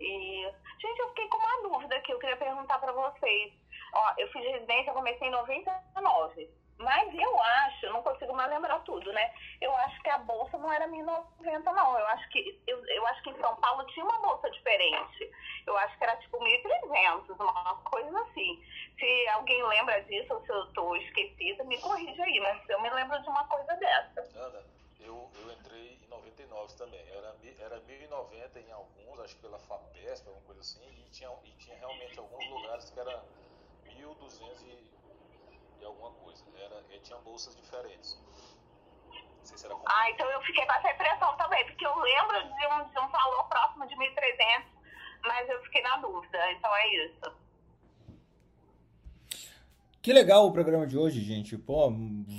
E, gente, eu fiquei com uma dúvida que eu queria perguntar pra vocês. Ó, eu fiz residência, comecei em 99. Mas eu acho, não consigo mais lembrar tudo, né? Eu acho que a bolsa não era 1090, não. Eu acho que eu, eu acho que em São Paulo tinha uma bolsa diferente. Eu acho que era tipo 1.300, uma coisa assim. Se alguém lembra disso ou se eu tô esquecida, me corrija aí, mas eu me lembro de uma coisa dessa. Ana, eu, eu entrei em 99 também. Era, era 1090 em alguns, acho que pela FAPESP, alguma coisa assim, e tinha, e tinha realmente alguns lugares que era 1200 e, e alguma coisa. Era, e tinha bolsas diferentes. Se Ah, então eu fiquei com essa impressão também, porque eu lembro de um, de um valor próximo de 1.300, mas eu fiquei na dúvida. Então é isso. Que legal o programa de hoje, gente. Pô,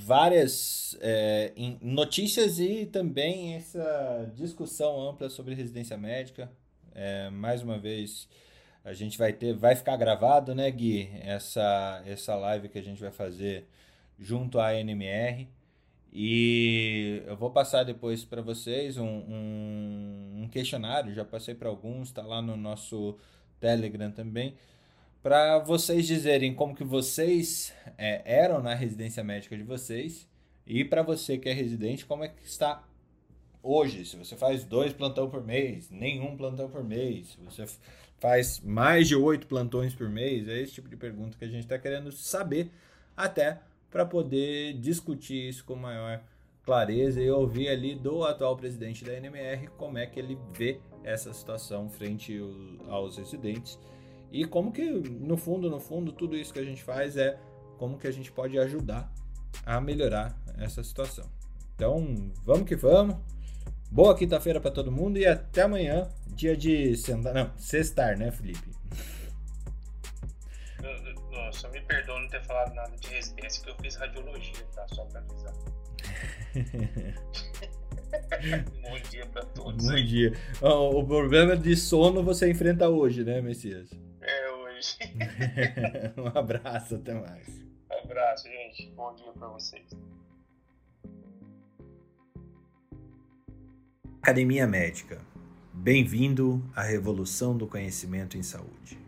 várias é, notícias e também essa discussão ampla sobre residência médica. É, mais uma vez, a gente vai ter, vai ficar gravado, né, Gui? Essa, essa live que a gente vai fazer junto à NMR. E eu vou passar depois para vocês um, um, um questionário. Já passei para alguns, está lá no nosso Telegram também para vocês dizerem como que vocês é, eram na residência médica de vocês e para você que é residente, como é que está hoje. Se você faz dois plantão por mês, nenhum plantão por mês, se você faz mais de oito plantões por mês, é esse tipo de pergunta que a gente está querendo saber até para poder discutir isso com maior clareza e ouvir ali do atual presidente da NMR como é que ele vê essa situação frente ao- aos residentes e como que, no fundo, no fundo, tudo isso que a gente faz é como que a gente pode ajudar a melhorar essa situação. Então, vamos que vamos. Boa quinta-feira para todo mundo e até amanhã, dia de sentar, não, sextar, né, Felipe? Nossa, me perdoa não ter falado nada de residência, que eu fiz radiologia, tá? Só pra avisar. Bom dia pra todos. Bom dia. O problema de sono você enfrenta hoje, né, Messias? Hoje. um abraço, até mais. Abraço, gente. Bom dia pra vocês. Academia Médica. Bem-vindo à revolução do conhecimento em saúde.